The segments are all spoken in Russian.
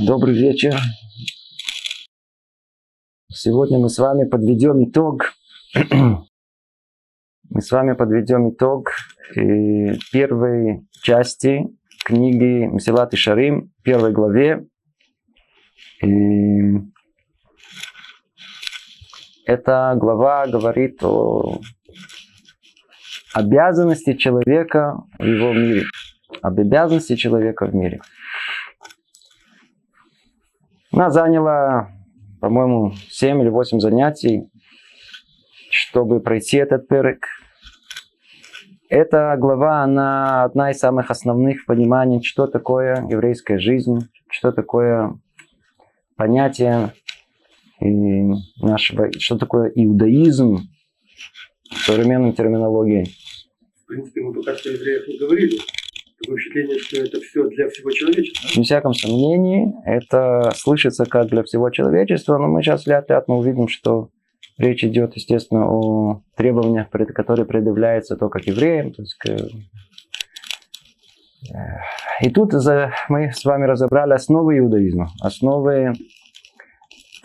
Добрый вечер. Сегодня мы с вами подведем итог. мы с вами подведем итог э, первой части книги Мсилат и Шарим, первой главе. И эта глава говорит о обязанности человека в его мире. Об обязанности человека в мире. Она заняла, по-моему, 7 или 8 занятий, чтобы пройти этот перек. Эта глава, она одна из самых основных пониманий, что такое еврейская жизнь, что такое понятие нашего, что такое иудаизм в современной терминологии. В принципе, мы пока что евреев не говорили. Такое впечатление, что это все для всего человечества. Без всяком сомнении, это слышится как для всего человечества, но мы сейчас вряд ли мы увидим, что речь идет, естественно, о требованиях, которые предъявляются только к евреям. То есть, и тут мы с вами разобрали основы иудаизма, основы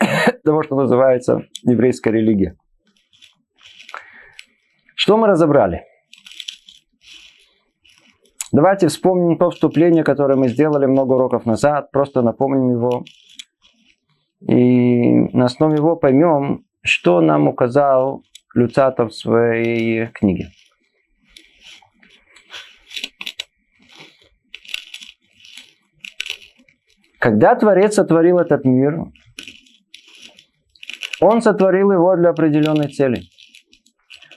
того, что называется еврейская религия. Что мы разобрали? Давайте вспомним то вступление, которое мы сделали много уроков назад, просто напомним его. И на основе его поймем, что нам указал Люцатов в своей книге. Когда Творец сотворил этот мир, он сотворил его для определенной цели.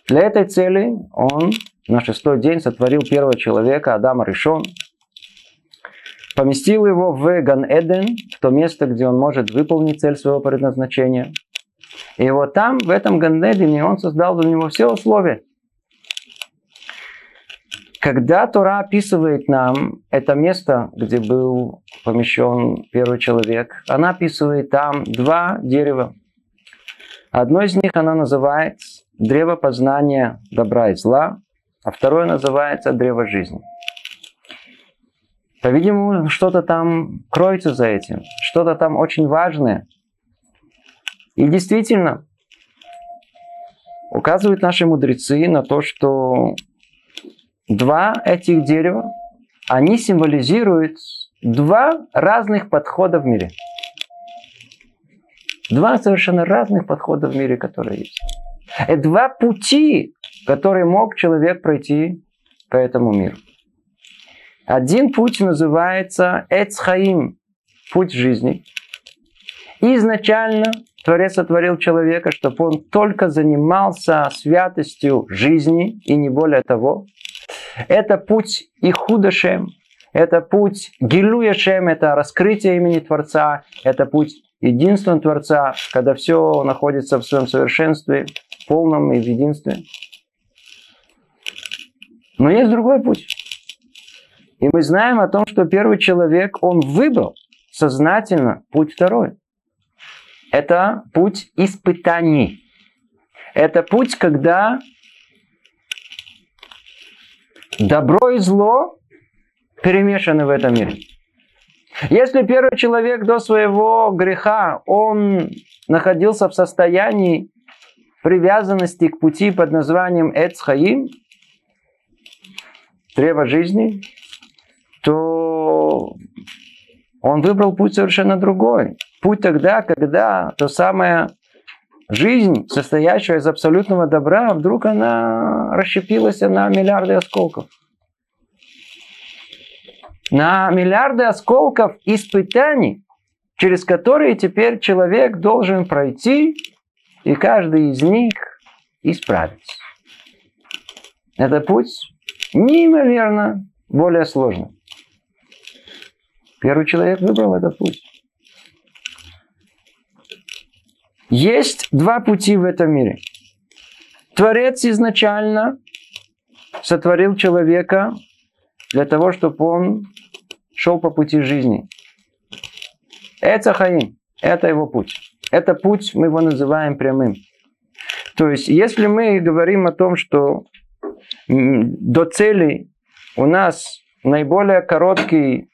Для этой цели он на шестой день сотворил первого человека, Адама Ришон, поместил его в Ган-Эден, в то место, где он может выполнить цель своего предназначения. И вот там, в этом Ган-Эдене, он создал для него все условия. Когда Тора описывает нам это место, где был помещен первый человек, она описывает там два дерева. Одно из них она называет древо познания добра и зла, а второе называется древо жизни. По-видимому, что-то там кроется за этим, что-то там очень важное. И действительно, указывают наши мудрецы на то, что два этих дерева, они символизируют два разных подхода в мире. Два совершенно разных подхода в мире, которые есть. Это два пути, которые мог человек пройти по этому миру. Один путь называется Эцхаим, путь жизни. Изначально Творец сотворил человека, чтобы он только занимался святостью жизни и не более того. Это путь и худошем, это путь Гилуяшем, это раскрытие имени Творца, это путь единства Творца, когда все находится в своем совершенстве, полном и в единстве. Но есть другой путь. И мы знаем о том, что первый человек, он выбрал сознательно путь второй. Это путь испытаний. Это путь, когда добро и зло перемешаны в этом мире. Если первый человек до своего греха, он находился в состоянии привязанности к пути под названием Эцхаим, древо жизни, то он выбрал путь совершенно другой. Путь тогда, когда то самое жизнь, состоящая из абсолютного добра, вдруг она расщепилась на миллиарды осколков на миллиарды осколков испытаний, через которые теперь человек должен пройти, и каждый из них исправиться. Это путь неимоверно более сложный. Первый человек выбрал этот путь. Есть два пути в этом мире. Творец изначально сотворил человека для того, чтобы он шел по пути жизни. Это Хаим, это его путь. Это путь, мы его называем прямым. То есть, если мы говорим о том, что до цели у нас наиболее короткий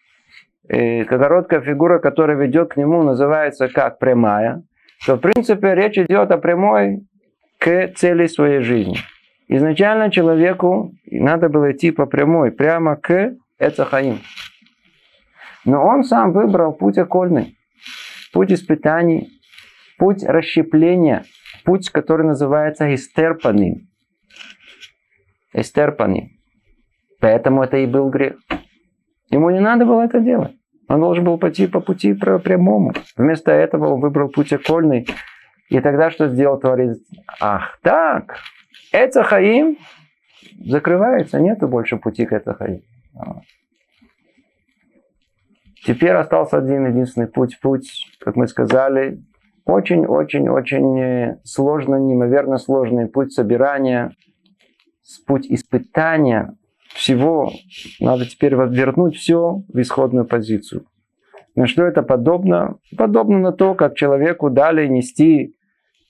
и короткая фигура, которая ведет к нему, называется как прямая, то в принципе речь идет о прямой к цели своей жизни. Изначально человеку надо было идти по прямой, прямо к Эцахаим. Но он сам выбрал путь окольный, путь испытаний, путь расщепления, путь, который называется истерпанным. Истерпанным. Поэтому это и был грех. Ему не надо было это делать. Он должен был пойти по пути прямому. Вместо этого он выбрал путь окольный. И тогда что сделал Творец? Ах, так, Эцахаим закрывается, нету больше пути к Эцахаим. Теперь остался один единственный путь. Путь, как мы сказали, очень-очень-очень э, сложный, неимоверно сложный путь собирания, путь испытания всего. Надо теперь вернуть все в исходную позицию. На что это подобно? Подобно на то, как человеку дали нести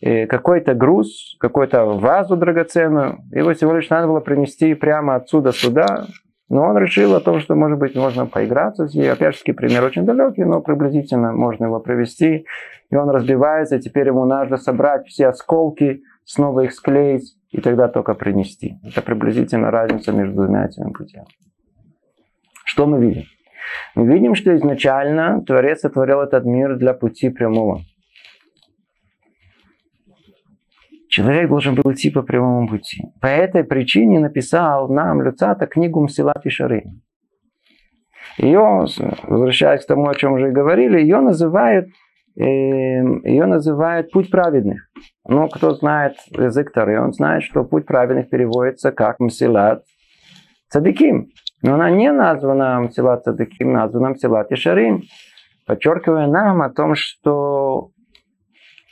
э, какой-то груз, какую-то вазу драгоценную. Его всего лишь надо было принести прямо отсюда сюда. Но он решил о том, что, может быть, можно поиграться с ней. Опять же, пример очень далекий, но приблизительно можно его привести. И он разбивается, теперь ему надо собрать все осколки, снова их склеить, и тогда только принести. Это приблизительно разница между двумя этими путями. Что мы видим? Мы видим, что изначально Творец сотворил этот мир для пути прямого. Человек должен был идти по прямому пути. По этой причине написал нам Люцата книгу Мсилат и Шары. Ее, возвращаясь к тому, о чем уже говорили, ее называют, ее называют путь праведных. Ну, кто знает язык Тары, он знает, что путь праведных переводится как Мсилат Цадиким. Но она не названа Мсилат Цадиким, названа Мсилат и Шарим, подчеркивая нам о том, что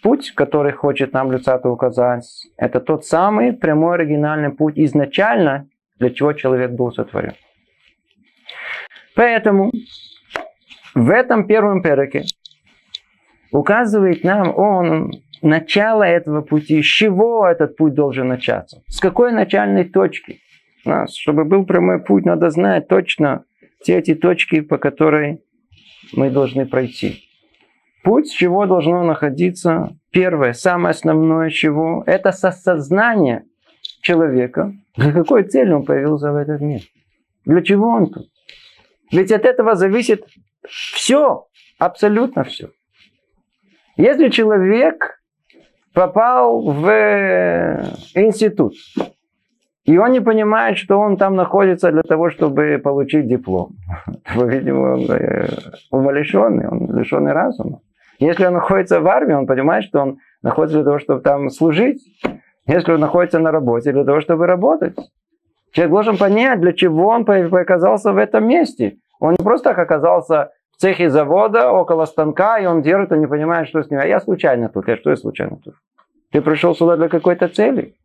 путь, который хочет нам Люцата указать, это тот самый прямой оригинальный путь изначально, для чего человек был сотворен. Поэтому в этом первом переке указывает нам он начало этого пути, с чего этот путь должен начаться, с какой начальной точки. Нас, чтобы был прямой путь, надо знать точно все эти точки, по которой мы должны пройти. Путь, с чего должно находиться, первое, самое основное чего, это сосознание человека, для какой цели он появился в этот мир. Для чего он тут? Ведь от этого зависит все, абсолютно все. Если человек попал в институт, и он не понимает, что он там находится для того, чтобы получить диплом. Видимо, он э, умалишенный, он лишенный разума. Если он находится в армии, он понимает, что он находится для того, чтобы там служить. Если он находится на работе, для того, чтобы работать. Человек должен понять, для чего он оказался в этом месте. Он не просто так оказался в цехе завода, около станка, и он держит и не понимает, что с ним. А я случайно тут. Я что я случайно тут? Ты пришел сюда для какой-то цели.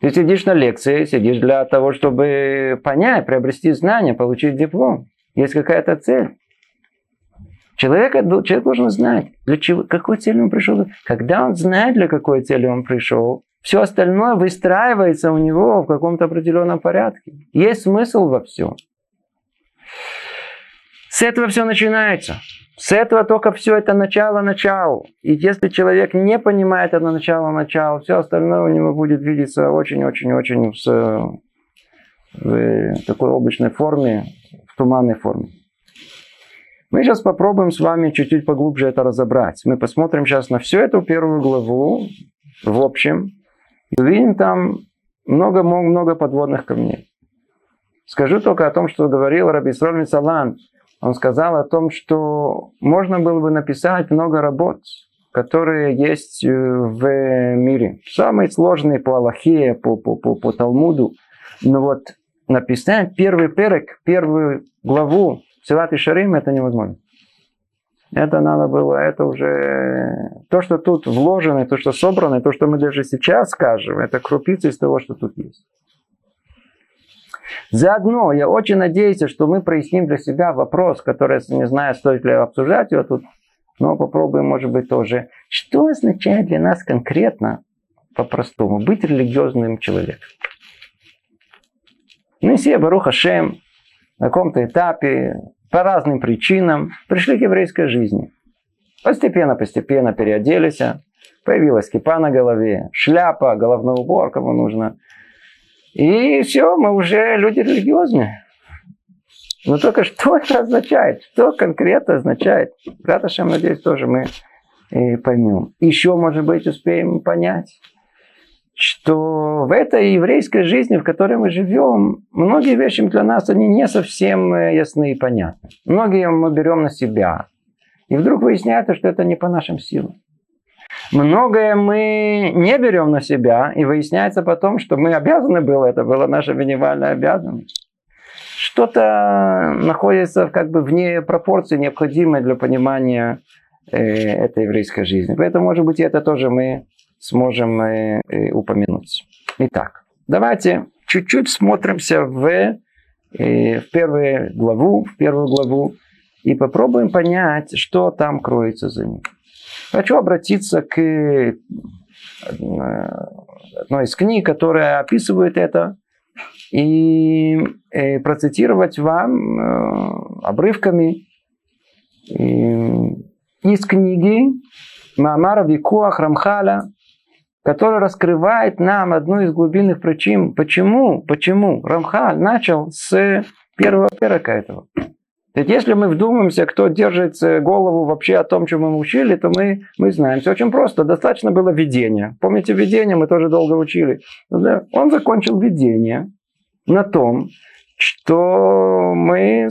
Ты сидишь на лекции, сидишь для того, чтобы понять, приобрести знания, получить диплом. Есть какая-то цель. Человек, человек должен знать, для чего, какой цели он пришел. Когда он знает, для какой цели он пришел, все остальное выстраивается у него в каком-то определенном порядке. Есть смысл во всем. С этого все начинается. С этого только все это начало-начало. И если человек не понимает это начало-начало, все остальное у него будет видеться очень-очень-очень в, в такой обычной форме, в туманной форме. Мы сейчас попробуем с вами чуть-чуть поглубже это разобрать. Мы посмотрим сейчас на всю эту первую главу в общем. И увидим там много-много подводных камней. Скажу только о том, что говорил Раби Исроль Мицалан. Он сказал о том, что можно было бы написать много работ, которые есть э, в мире. Самые сложные по Аллахе, по, по, по, по Талмуду. Но вот написать первый перек, первую главу Силат и Шарим это невозможно. Это надо было, это уже то, что тут вложено, то, что собрано, то, что мы даже сейчас скажем, это крупица из того, что тут есть. Заодно я очень надеюсь, что мы проясним для себя вопрос, который, не знаю, стоит ли обсуждать его тут, но попробуем, может быть, тоже. Что означает для нас конкретно, по-простому, быть религиозным человеком? Мы все, Баруха Шем, на каком-то этапе по разным причинам пришли к еврейской жизни. Постепенно-постепенно переоделись, появилась кипа на голове, шляпа, головной убор, кому нужно. И все, мы уже люди религиозные. Но только что это означает? Что конкретно означает? Раташем, надеюсь, тоже мы и поймем. Еще, может быть, успеем понять, что в этой еврейской жизни, в которой мы живем, многие вещи для нас, они не совсем э, ясны и понятны. Многие мы берем на себя. И вдруг выясняется, что это не по нашим силам. Многое мы не берем на себя, и выясняется потом, что мы обязаны были, это была наша минимальная обязанность. Что-то находится как бы вне пропорции, необходимой для понимания э, этой еврейской жизни. Поэтому, может быть, это тоже мы сможем э, э, упомянуть. Итак, давайте чуть-чуть смотримся в, э, в первую главу, в первую главу и попробуем понять, что там кроется за ним. Хочу обратиться к э, одной из книг, которая описывает это, и э, процитировать вам э, обрывками из книги Маамара Викуах Рамхаля, который раскрывает нам одну из глубинных причин, почему, почему Рамхаль начал с первого перека этого. Ведь если мы вдумаемся, кто держит голову вообще о том, чем мы учили, то мы, мы знаем. Все очень просто. Достаточно было видения. Помните видение? Мы тоже долго учили. Он закончил видение на том, что мы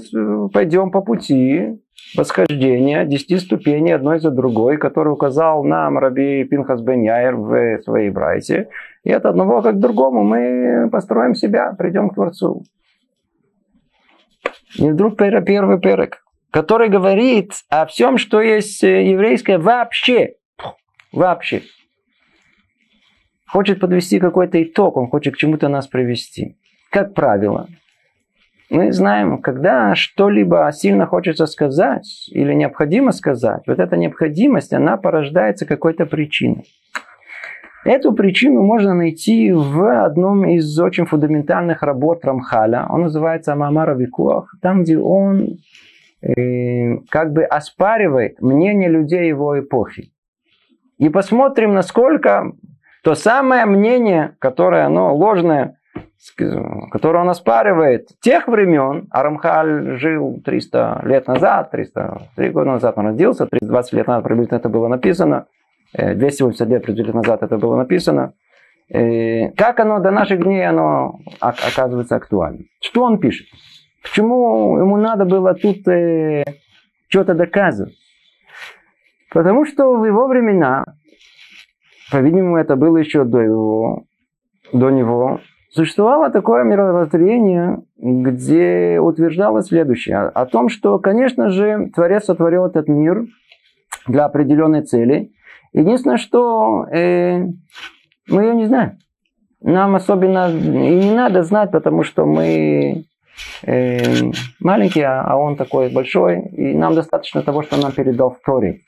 пойдем по пути восхождения десяти ступеней одной за другой, который указал нам Раби Пинхас Бен Яир в своей брайте. И от одного как к другому мы построим себя, придем к Творцу. И вдруг первый перек, который говорит о всем, что есть еврейское вообще. Вообще. Хочет подвести какой-то итог, он хочет к чему-то нас привести. Как правило, мы знаем, когда что-либо сильно хочется сказать или необходимо сказать, вот эта необходимость, она порождается какой-то причиной. Эту причину можно найти в одном из очень фундаментальных работ Рамхаля. Он называется Амамара Викуах, там, где он э, как бы оспаривает мнение людей его эпохи. И посмотрим, насколько то самое мнение, которое оно ложное, которое он оспаривает тех времен, Арамхаль жил 300 лет назад, 303 года назад он родился, 320 лет назад приблизительно это было написано, 280 э, лет приблизительно назад это было написано. Э, как оно до наших дней оно оказывается актуальным? Что он пишет? Почему ему надо было тут э, что-то доказывать? Потому что в его времена, по-видимому, это было еще до его, до него, Существовало такое мировоззрение, где утверждалось следующее. О том, что, конечно же, Творец сотворил этот мир для определенной цели. Единственное, что э, мы ее не знаем. Нам особенно и не надо знать, потому что мы э, маленькие, а он такой большой. И нам достаточно того, что нам передал в Торе.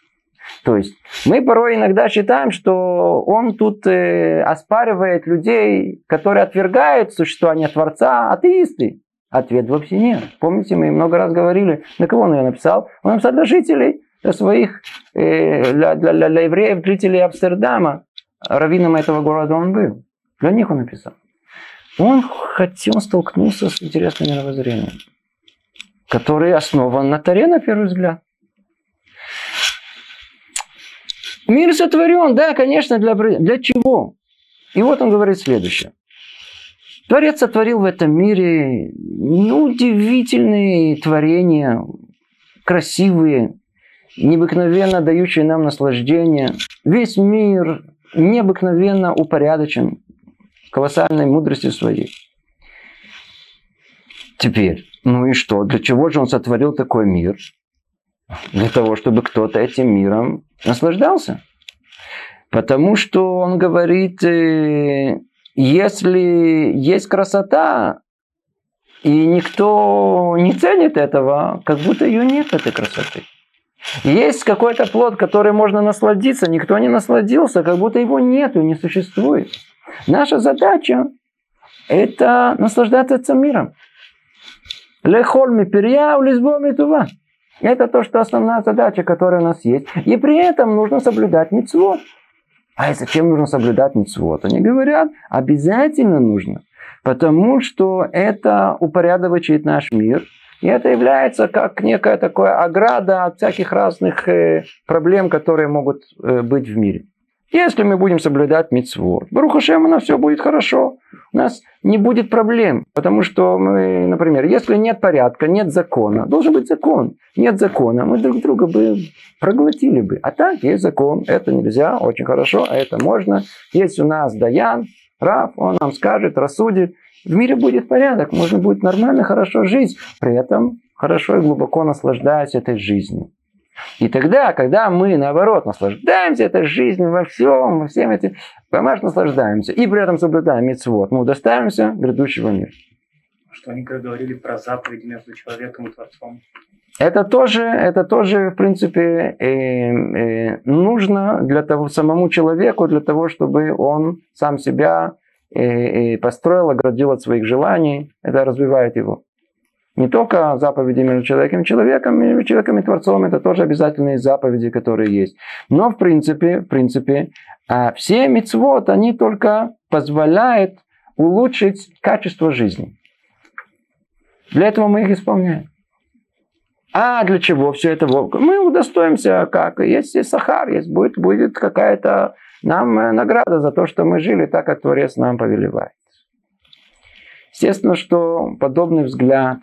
То есть мы порой иногда считаем, что он тут э, оспаривает людей, которые отвергают существование Творца, атеисты. Ответ вовсе нет. Помните, мы много раз говорили, на кого он ее написал? Он написал для жителей, для своих, э, для, для, для, для евреев, жителей Амстердама. Раввином этого города он был. Для них он написал. Он хотел столкнуться с интересным мировоззрением, которое основан на Таре, на первый взгляд. Мир сотворен, да, конечно, для, для чего? И вот он говорит следующее. Творец сотворил в этом мире удивительные творения, красивые, необыкновенно дающие нам наслаждение. Весь мир необыкновенно упорядочен колоссальной мудростью своей. Теперь, ну и что? Для чего же он сотворил такой мир? Для того, чтобы кто-то этим миром наслаждался. Потому что он говорит, э, если есть красота, и никто не ценит этого, как будто ее нет, этой красоты. Есть какой-то плод, который можно насладиться, никто не насладился, как будто его нету, не существует. Наша задача – это наслаждаться этим миром. Лехоль миперья у лизбо митува. Это то, что основная задача, которая у нас есть. И при этом нужно соблюдать митцвот. А зачем нужно соблюдать митцвот? Они говорят, обязательно нужно. Потому что это упорядочивает наш мир. И это является как некая такая ограда от всяких разных э, проблем, которые могут э, быть в мире. Если мы будем соблюдать митцвот, Барухашем, у нас все будет хорошо. У нас не будет проблем. Потому что мы, например, если нет порядка, нет закона, должен быть закон. Нет закона, мы друг друга бы проглотили бы. А так есть закон, это нельзя, очень хорошо, а это можно. Есть у нас Даян, Рав, он нам скажет, рассудит. В мире будет порядок, можно будет нормально, хорошо жить. При этом хорошо и глубоко наслаждаясь этой жизнью. И тогда, когда мы, наоборот, наслаждаемся этой жизнью во всем, во всем этим, понимаешь, наслаждаемся, и при этом соблюдаем митцвот, мы удостаиваемся грядущего мира. Что они говорили про заповеди между человеком и Творцом? Это тоже, это тоже, в принципе, э, э, нужно для того самому человеку, для того, чтобы он сам себя э, построил, оградил от своих желаний. Это развивает его. Не только заповеди между человеком и человеком, между человеком и Творцом, это тоже обязательные заповеди, которые есть. Но в принципе, в принципе, а, все мецвод, они только позволяют улучшить качество жизни. Для этого мы их исполняем. А для чего все это? Мы удостоимся, как есть, есть сахар, есть будет, будет какая-то нам э, награда за то, что мы жили так, как Творец нам повелевает. Естественно, что подобный взгляд,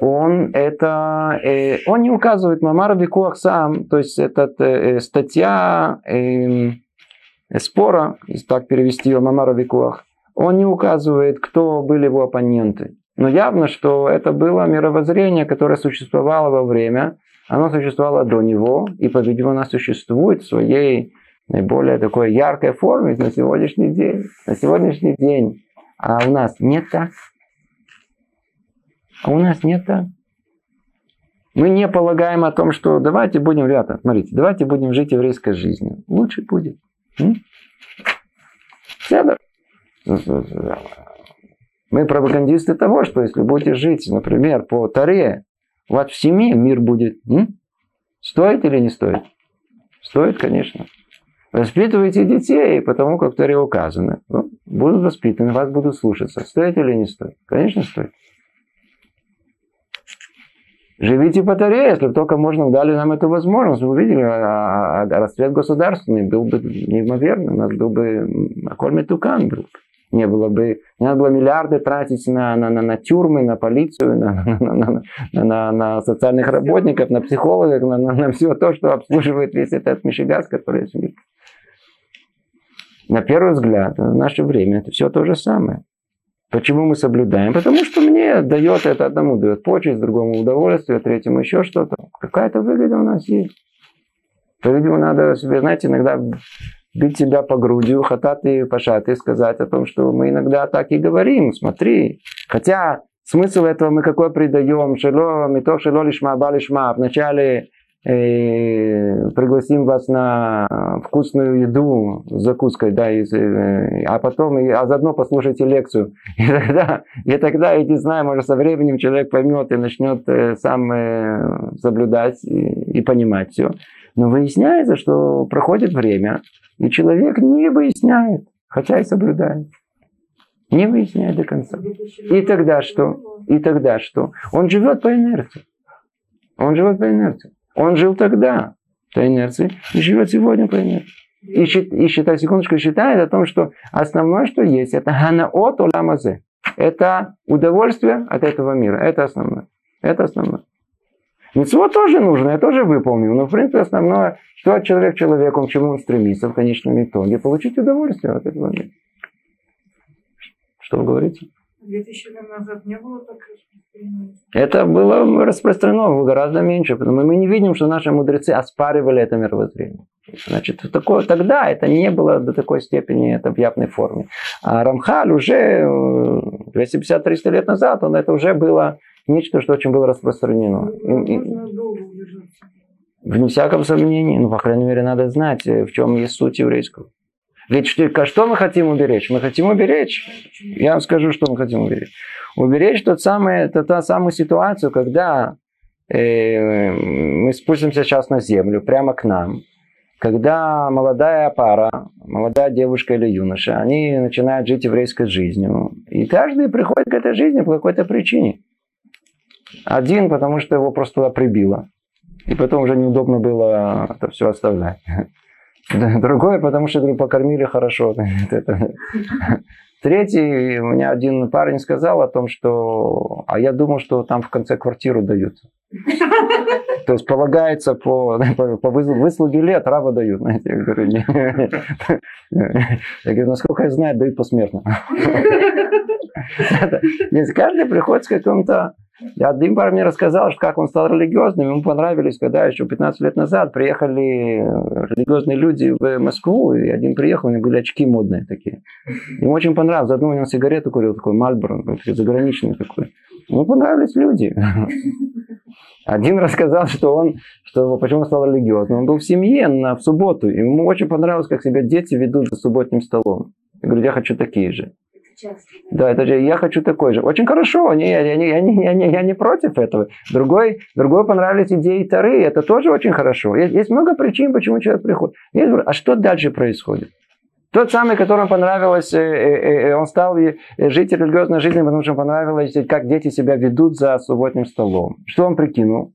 он это, э, он не указывает Мамар Викуах сам, то есть это э, статья э, спора, если так перевести ее Мамар Викуах, он не указывает, кто были его оппоненты. Но явно, что это было мировоззрение, которое существовало во время, оно существовало до него, и, по-видимому, оно существует в своей наиболее такой яркой форме на сегодняшний день. На сегодняшний день. А у нас нет так. А у нас нет так. Мы не полагаем о том, что давайте будем, ребята, смотрите, давайте будем жить еврейской жизнью. Лучше будет. Мы пропагандисты того, что если будете жить, например, по Таре, вас в семье мир будет. М? Стоит или не стоит? Стоит, конечно. Воспитывайте детей, потому как в Таре указано. Ну, будут воспитаны, вас будут слушаться. Стоит или не стоит? Конечно, стоит. Живите по Таре, если только можно дали нам эту возможность. Вы увидели, а, а, а расцвет государственный был бы неимоверный. У нас был бы Аколь Метукан был не было бы, не надо было миллиарды тратить на, на, на, на тюрьмы, на полицию, на, на, на, на, на, на социальных работников, на психологов, на, на, на все то, что обслуживает весь этот мишигаз, который есть. На первый взгляд, в наше время это все то же самое. Почему мы соблюдаем? Потому что мне дает это одному, дает почесть, другому удовольствие, третьему еще что-то. Какая-то выгода у нас есть. По-видимому, надо себе, знаете, иногда бить себя по грудью, хатат и пашат, сказать о том, что мы иногда так и говорим, смотри. Хотя смысл этого мы какой придаем, шело, мы то шело лишма, ба лишма. Вначале э, пригласим вас на вкусную еду с закуской, да, и, э, а потом, и, а заодно послушайте лекцию. И тогда, и тогда, иди знаю, может, со временем человек поймет и начнет э, сам э, соблюдать и, и понимать все. Но выясняется, что проходит время, и человек не выясняет, хотя и соблюдает. Не выясняет до конца. И тогда что? И тогда что? Он живет по инерции. Он живет по инерции. Он жил тогда по инерции и живет сегодня по инерции. И, счит, и считает, секундочку, считает о том, что основное, что есть, это ханаот оламазе. Это удовольствие от этого мира. Это основное. Это основное. Митцвот тоже нужно, я тоже выполнил. Но, в принципе, основное, что человек человеку, к чему он стремится в конечном итоге, получить удовольствие от этого мира. Что вы говорите? 2000 лет назад не было так распространено? Это было распространено гораздо меньше, потому что мы не видим, что наши мудрецы оспаривали это мировоззрение. Значит, такое, тогда это не было до такой степени это в явной форме. А Рамхаль уже 250-300 э, лет назад, он это уже было нечто, что очень было распространено. Ну, долго удержаться. Вне всяком сомнении, ну, по крайней мере, надо знать, э, в чем есть суть еврейского. Ведь что, что мы хотим уберечь? Мы хотим уберечь. Я вам скажу, что мы хотим уберечь. Уберечь тот самый, это та самую ситуацию, когда э, мы спустимся сейчас на землю, прямо к нам, когда молодая пара, молодая девушка или юноша, они начинают жить еврейской жизнью. И каждый приходит к этой жизни по какой-то причине. Один, потому что его просто туда прибило. И потом уже неудобно было это все оставлять. Другое, потому что говорю, покормили хорошо. Третий, у меня один парень сказал о том, что... А я думал, что там в конце квартиру дают. То есть полагается по, по, выслуге лет раба дают. Я говорю, не. Я говорю, насколько я знаю, дают посмертно. Каждый приходит с каким-то один парень мне рассказал, что как он стал религиозным, ему понравились, когда еще 15 лет назад приехали религиозные люди в Москву, и один приехал, у него были очки модные такие. Ему очень понравилось, заодно он сигарету курил, такой Мальборо, заграничный такой. Ему понравились люди. Один рассказал, что он, что почему он стал религиозным. Он был в семье на, в субботу, и ему очень понравилось, как себя дети ведут за субботним столом. Я говорю, я хочу такие же. Да, это же я хочу такой же. Очень хорошо, не, я, я, я, я, я, я не против этого. Другой, другой понравились идеи Тары, это тоже очень хорошо. Есть, есть много причин, почему человек приходит. Есть, а что дальше происходит? Тот самый, которому понравилось, э, э, э, он стал жить религиозной жизнью, потому что понравилось, как дети себя ведут за субботним столом. Что он прикинул?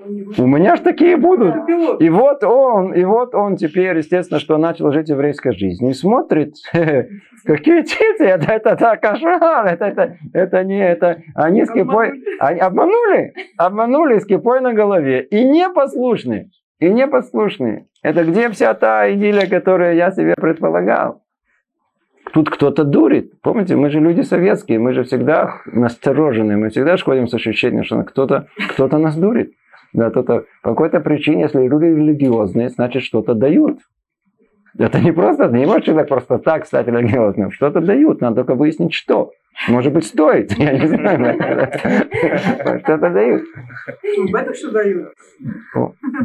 У меня ж такие будут. И вот он, и вот он теперь, естественно, что начал жить еврейской жизнью. И смотрит, какие дети, это, это, это кошмар, это, это, это не это. Они с кипой, они обманули, обманули с кипой на голове. И непослушные, и непослушные. Это где вся та идиллия, которую я себе предполагал? Тут кто-то дурит. Помните, мы же люди советские, мы же всегда настороженные, мы всегда ходим с ощущением, что кто-то кто нас дурит. Да, то, то, по какой-то причине, если люди религиозные, значит что-то дают. Это не просто, не может человек просто так стать религиозным. Что-то дают, надо только выяснить, что. Может быть, стоит, я не знаю. Что-то дают. Это что дают.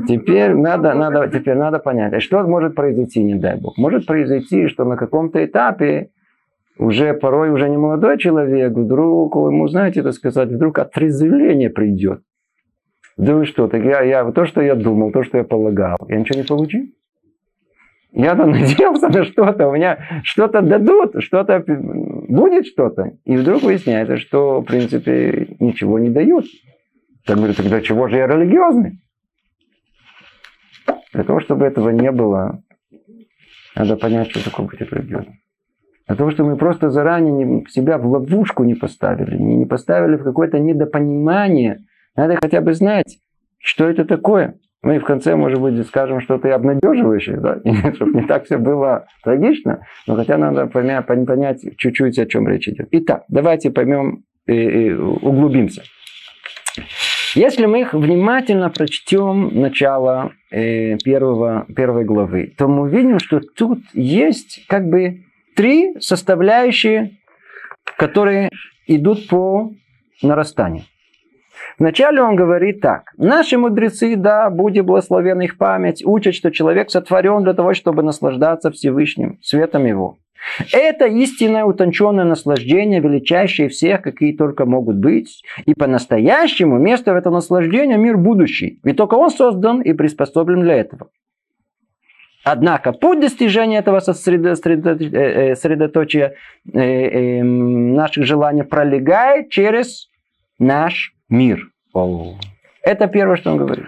Теперь надо, надо, теперь надо понять, а что может произойти, не дай Бог. Может произойти, что на каком-то этапе уже порой уже не молодой человек, вдруг ему, знаете, это сказать, вдруг отрезвление придет. Да вы что, так я, я, то, что я думал, то, что я полагал, я ничего не получил. Я-то надеялся на что-то, у меня что-то дадут, что-то будет что-то. И вдруг выясняется, что, в принципе, ничего не дают. Я говорю, тогда чего же я религиозный? Для того, чтобы этого не было, надо понять, что такое быть религиозным. Для того, чтобы мы просто заранее себя в ловушку не поставили, не поставили в какое-то недопонимание – надо хотя бы знать, что это такое. Мы в конце, может быть, скажем что-то обнадеживающее, да? чтобы не так все было трагично, но хотя надо понять, понять чуть-чуть, о чем речь идет. Итак, давайте поймем и, и углубимся. Если мы внимательно прочтем начало э, первого, первой главы, то мы увидим, что тут есть как бы три составляющие, которые идут по нарастанию. Вначале он говорит так. Наши мудрецы, да, будет благословена их память, учат, что человек сотворен для того, чтобы наслаждаться Всевышним, светом его. Это истинное утонченное наслаждение, величайшее всех, какие только могут быть. И по-настоящему место в этом наслаждении мир будущий. Ведь только он создан и приспособлен для этого. Однако путь достижения этого сосредоточия э, э, эм, наших желаний пролегает через наш мир. Это первое, что он говорит.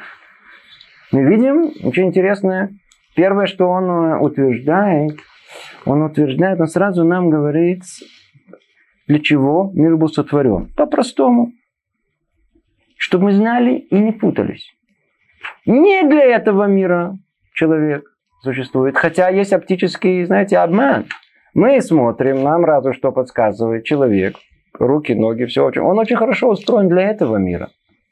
Мы видим, очень интересное, первое, что он э, утверждает, он утверждает, он сразу нам говорит, для чего мир был сотворен. По-простому. Чтобы мы знали и не путались. Не для этого мира человек существует. Хотя есть оптический, знаете, обман. Мы смотрим, нам разу что подсказывает человек руки, ноги, все очень. Он очень хорошо устроен для этого мира.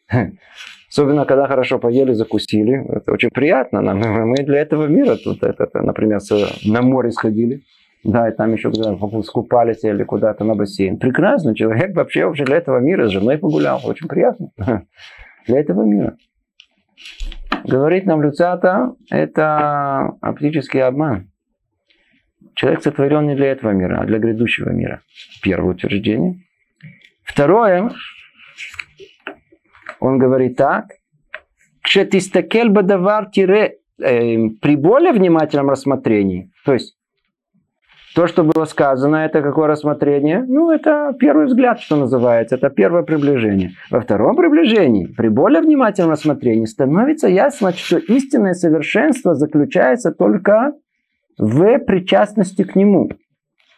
Особенно, когда хорошо поели, закусили. Это очень приятно. Нам, мы для этого мира тут, это, это, например, на море сходили. Да, и там еще скупались или куда-то на бассейн. Прекрасно. Человек вообще, вообще для этого мира с женой погулял. Очень приятно. Для этого мира. Говорит нам Люцата, это оптический обман. Человек сотворен не для этого мира, а для грядущего мира. Первое утверждение. Второе, он говорит так. Кшетистакель бадавар тире э, при более внимательном рассмотрении, то есть то, что было сказано, это какое рассмотрение? Ну, это первый взгляд, что называется. Это первое приближение. Во втором приближении, при более внимательном рассмотрении, становится ясно, что истинное совершенство заключается только в причастности к нему.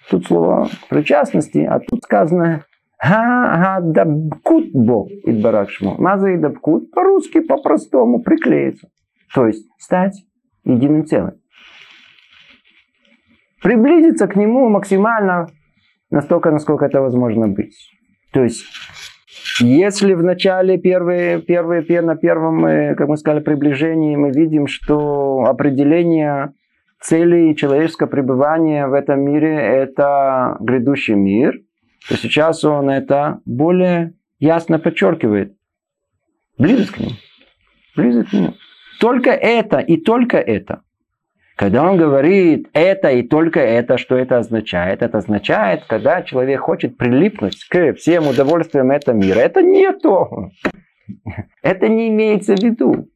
Тут слово причастности, а тут сказано Гадабкут Бог Идбаракшму. Маза и дабкут по-русски, по-простому, приклеится. То есть стать единым целым приблизиться к нему максимально настолько, насколько это возможно быть. То есть, если в начале первые, первые, на первом, э, как мы сказали, приближении мы видим, что определение цели человеческого пребывания в этом мире – это грядущий мир, то сейчас он это более ясно подчеркивает. Близость к нему. Близость к нему. Только это и только это когда он говорит это и только это, что это означает? Это означает, когда человек хочет прилипнуть к всем удовольствиям этого мира. Это не то. Это не имеется в виду.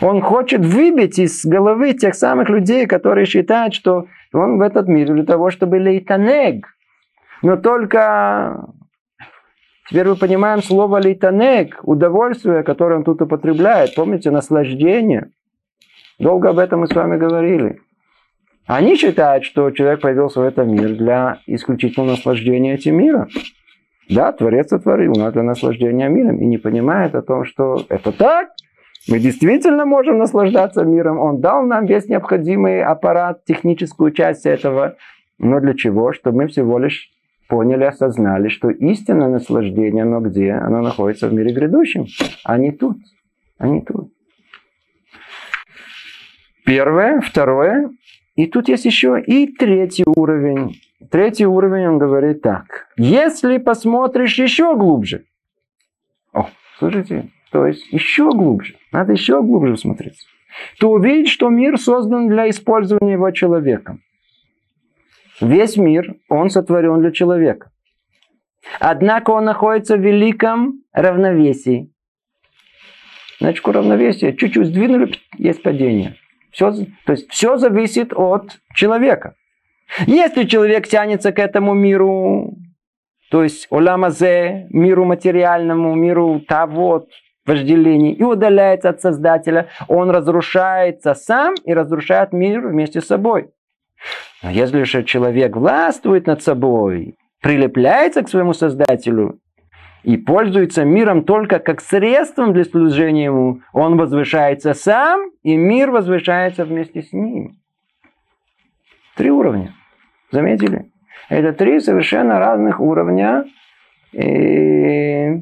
Он хочет выбить из головы тех самых людей, которые считают, что он в этот мир для того, чтобы лейтанег. Но только Теперь мы понимаем слово лейтанег, удовольствие, которое он тут употребляет. Помните, наслаждение. Долго об этом мы с вами говорили. Они считают, что человек появился в этом мир для исключительного наслаждения этим миром. Да, Творец сотворил нас для наслаждения миром и не понимает о том, что это так. Мы действительно можем наслаждаться миром. Он дал нам весь необходимый аппарат, техническую часть этого. Но для чего? Чтобы мы всего лишь поняли, осознали, что истинное наслаждение, оно где? Оно находится в мире грядущем, а не тут. А не тут. Первое. Второе. И тут есть еще и третий уровень. Третий уровень, он говорит так. Если посмотришь еще глубже. О, слушайте, то есть еще глубже. Надо еще глубже смотреть. То увидишь, что мир создан для использования его человеком. Весь мир, он сотворен для человека. Однако он находится в великом равновесии. Значит, равновесие чуть-чуть сдвинули, есть падение. Все, то есть все зависит от человека. Если человек тянется к этому миру, то есть оламазе, миру материальному, миру того вожделений, и удаляется от Создателя, он разрушается сам и разрушает мир вместе с собой. Но если же человек властвует над собой, прилепляется к своему Создателю и пользуется миром только как средством для служения ему, он возвышается сам, и мир возвышается вместе с ним. Три уровня. Заметили? Это три совершенно разных уровня э,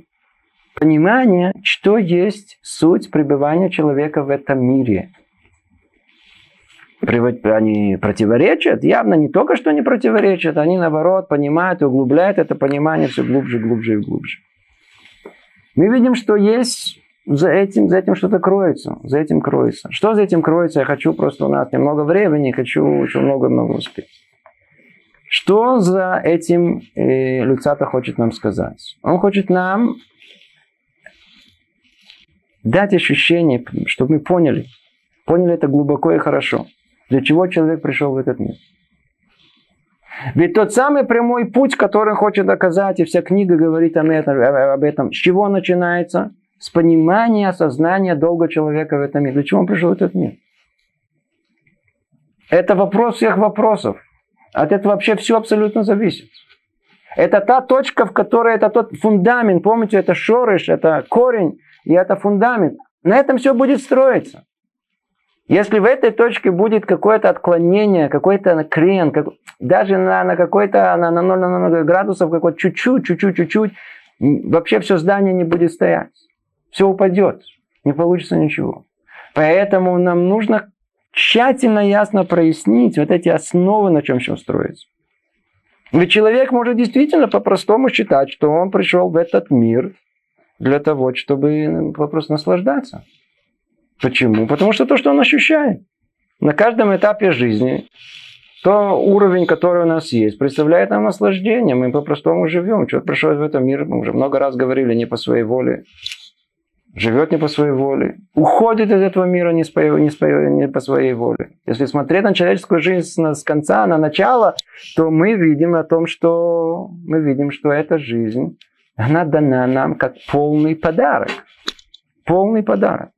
понимания, что есть суть пребывания человека в этом мире. Они противоречат? Явно не только что не противоречат, они наоборот понимают и углубляют это понимание все глубже, глубже и глубже мы видим, что есть за этим, за этим что-то кроется. За этим кроется. Что за этим кроется? Я хочу просто у нас немного времени, хочу еще много-много успеть. Что за этим э, Люцата хочет нам сказать? Он хочет нам дать ощущение, чтобы мы поняли, поняли это глубоко и хорошо, для чего человек пришел в этот мир. Ведь тот самый прямой путь, который хочет доказать, и вся книга говорит об этом, об этом, с чего начинается? С понимания, осознания долга человека в этом мире. Для чего он пришел в этот мир? Это вопрос всех вопросов. От этого вообще все абсолютно зависит. Это та точка, в которой это тот фундамент. Помните, это шорыш, это корень, и это фундамент. На этом все будет строиться. Если в этой точке будет какое-то отклонение, какой-то крен, как, даже на, на какой-то на, на 0, на 0 градусов, какой чуть-чуть, чуть-чуть, чуть-чуть, вообще все здание не будет стоять. Все упадет. Не получится ничего. Поэтому нам нужно тщательно, ясно прояснить вот эти основы, на чем все строится. Ведь человек может действительно по-простому считать, что он пришел в этот мир для того, чтобы просто наслаждаться. Почему? Потому что то, что он ощущает. На каждом этапе жизни то уровень, который у нас есть, представляет нам наслаждение. Мы по-простому живем. Человек пришел в этом мир, мы уже много раз говорили, не по своей воле. Живет не по своей воле. Уходит из этого мира не, по, не, по, не по своей воле. Если смотреть на человеческую жизнь с, с конца на начало, то мы видим о том, что мы видим, что эта жизнь, она дана нам как полный подарок. Полный подарок.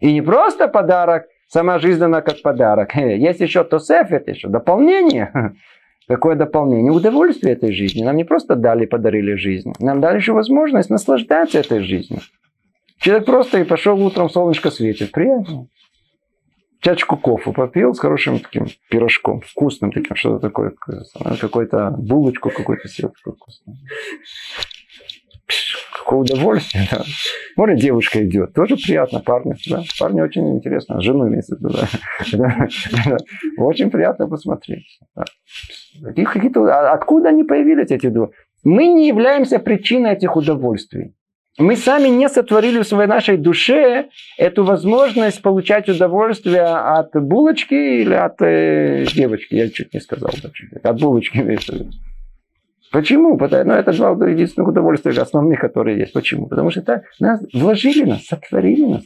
И не просто подарок, Сама жизнь она как подарок. Есть еще тосеф, это еще дополнение. Какое дополнение? Удовольствие этой жизни. Нам не просто дали, подарили жизнь. Нам дали еще возможность наслаждаться этой жизнью. Человек просто и пошел утром, солнышко светит. Приятно. Чашку кофе попил с хорошим таким пирожком, вкусным таким, что-то такое, какой-то булочку какой-то съел вкусную какое удовольствие. Да. Может, девушка идет, тоже приятно, парни. Да. Парни очень интересно, жену имеется в виду. Очень приятно посмотреть. Да. Какие-то, а откуда они появились, эти два? Мы не являемся причиной этих удовольствий. Мы сами не сотворили в своей нашей душе эту возможность получать удовольствие от булочки или от э, девочки. Я чуть не сказал. От булочки имеется в виду. Почему? Потому, ну, это два единственных удовольствия основных, которые есть. Почему? Потому что это нас вложили нас, сотворили нас.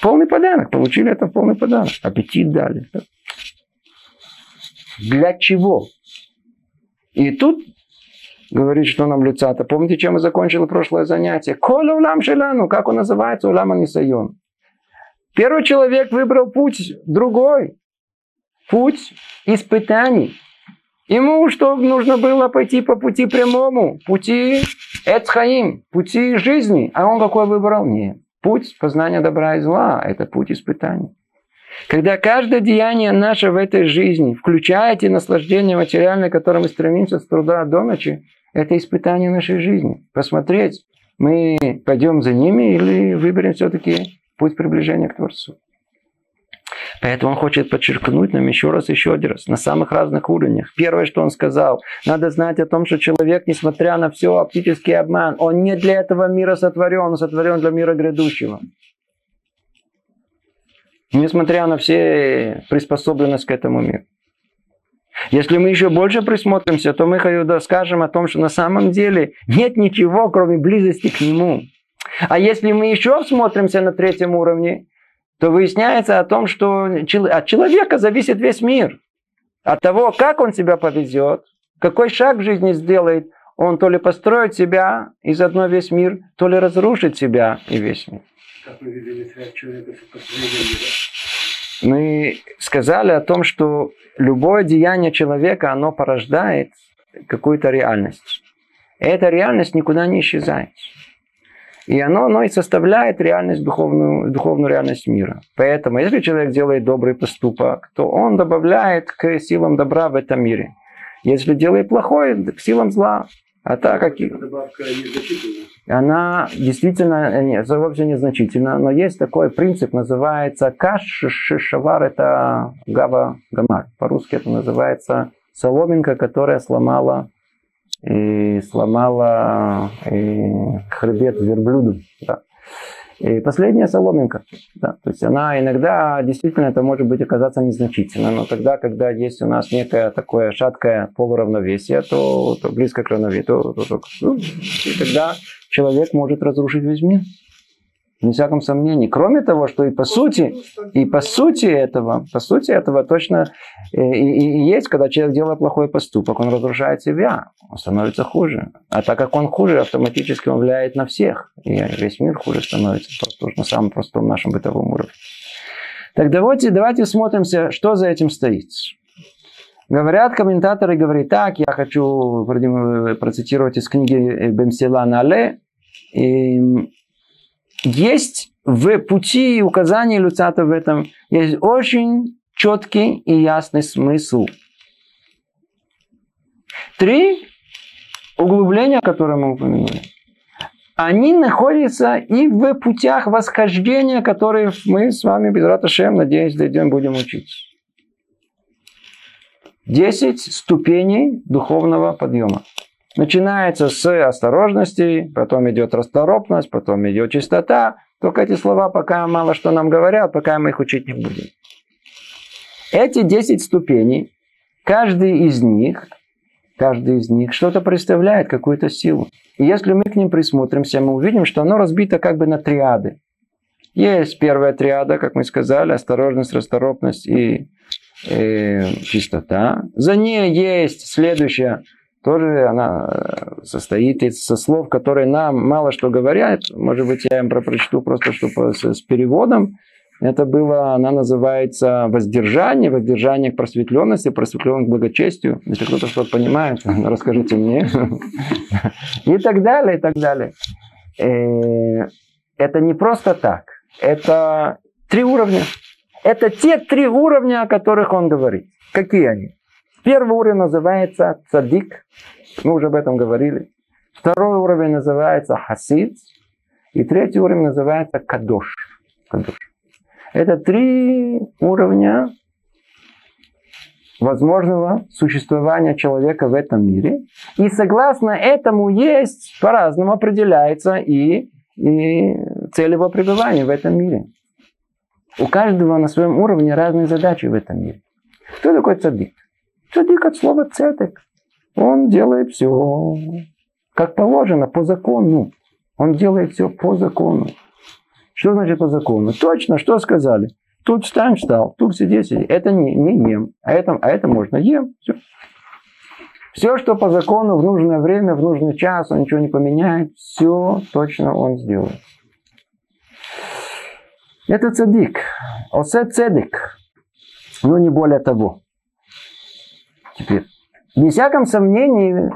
Полный подарок. Получили это полный подарок. Аппетит дали. Для чего? И тут говорит, что нам лица-то. Помните, чем мы закончили прошлое занятие? Коля улам шелану. Как он называется? Улам анисайон. Первый человек выбрал путь другой. Путь испытаний. Ему что нужно было пойти по пути прямому, пути Эцхаим, пути жизни. А он какой выбрал? Нет. Путь познания добра и зла – это путь испытаний. Когда каждое деяние наше в этой жизни, включая те наслаждения материальные, к которым мы стремимся с труда до ночи, это испытание нашей жизни. Посмотреть, мы пойдем за ними или выберем все-таки путь приближения к Творцу. Поэтому он хочет подчеркнуть нам еще раз, еще один раз, на самых разных уровнях. Первое, что он сказал, надо знать о том, что человек, несмотря на все оптический обман, он не для этого мира сотворен, он сотворен для мира грядущего. Несмотря на все приспособленность к этому миру. Если мы еще больше присмотримся, то мы скажем о том, что на самом деле нет ничего, кроме близости к Нему. А если мы еще всмотримся на третьем уровне, то выясняется о том, что от человека зависит весь мир. От того, как он себя повезет, какой шаг в жизни сделает, он то ли построит себя и заодно весь мир, то ли разрушит себя и весь мир. Как мы видели человека с Мы сказали о том, что любое деяние человека, оно порождает какую-то реальность. И эта реальность никуда не исчезает. И оно, оно и составляет реальность, духовную, духовную реальность мира. Поэтому, если человек делает добрый поступок, то он добавляет к силам добра в этом мире. Если делает плохое, к силам зла. А так как... Она действительно нет, вовсе незначительна, но есть такой принцип, называется каш шишавар, это гава гамар. По-русски это называется соломинка, которая сломала и сломала и хребет верблюду. Да. И последняя соломинка. Да. То есть она иногда действительно это может быть оказаться незначительно, но тогда, когда есть у нас некое такое шаткое полуравновесие, то, то близко к равновесию, то, то, то, ну, и тогда человек может разрушить весь мир. Ни всяком сомнении. Кроме того, что и по сути, и по сути этого, по сути этого точно и, и, и есть, когда человек делает плохой поступок, он разрушает себя, он становится хуже. А так как он хуже, автоматически он влияет на всех. И весь мир хуже становится просто на самом простом нашем бытовом уровне. Так давайте, давайте смотримся, что за этим стоит. Говорят комментаторы, говорят так, я хочу процитировать из книги Бемсела Нале, есть в пути и указании Люцата в этом есть очень четкий и ясный смысл. Три углубления, которые мы упомянули, они находятся и в путях восхождения, которые мы с вами, без Раташем, надеюсь, дойдем, будем учить. Десять ступеней духовного подъема. Начинается с осторожности, потом идет расторопность, потом идет чистота. Только эти слова пока мало что нам говорят, пока мы их учить не будем. Эти 10 ступеней, каждый из них, каждый из них что-то представляет, какую-то силу. И если мы к ним присмотримся, мы увидим, что оно разбито как бы на триады. Есть первая триада, как мы сказали, осторожность, расторопность и э, чистота. За ней есть следующая, тоже она э, состоит из со слов, которые нам мало что говорят. Может быть, я им прочту просто чтобы с, с переводом. Это было, она называется воздержание, воздержание к просветленности, просветленность к благочестию. Если кто-то что-то понимает, расскажите мне. И так далее, и так далее. Э, это не просто так. Это три уровня. Это те три уровня, о которых он говорит. Какие они? Первый уровень называется цадик. Мы уже об этом говорили. Второй уровень называется хасид. И третий уровень называется кадош. кадош. Это три уровня возможного существования человека в этом мире. И согласно этому есть, по-разному определяется и и цель его пребывания в этом мире. У каждого на своем уровне разные задачи в этом мире. Кто такой цадик? Цадик от слова цедек. Он делает все как положено, по закону. Он делает все по закону. Что значит по закону? Точно, что сказали. Тут встань, встал, тут сиди, сиди. Это не, не ем, а это, а это можно ем. Все. Все, что по закону в нужное время, в нужный час, он ничего не поменяет, все точно он сделает. Это цадик. Осе цедик. Но не более того. Теперь. Без всяком сомнении,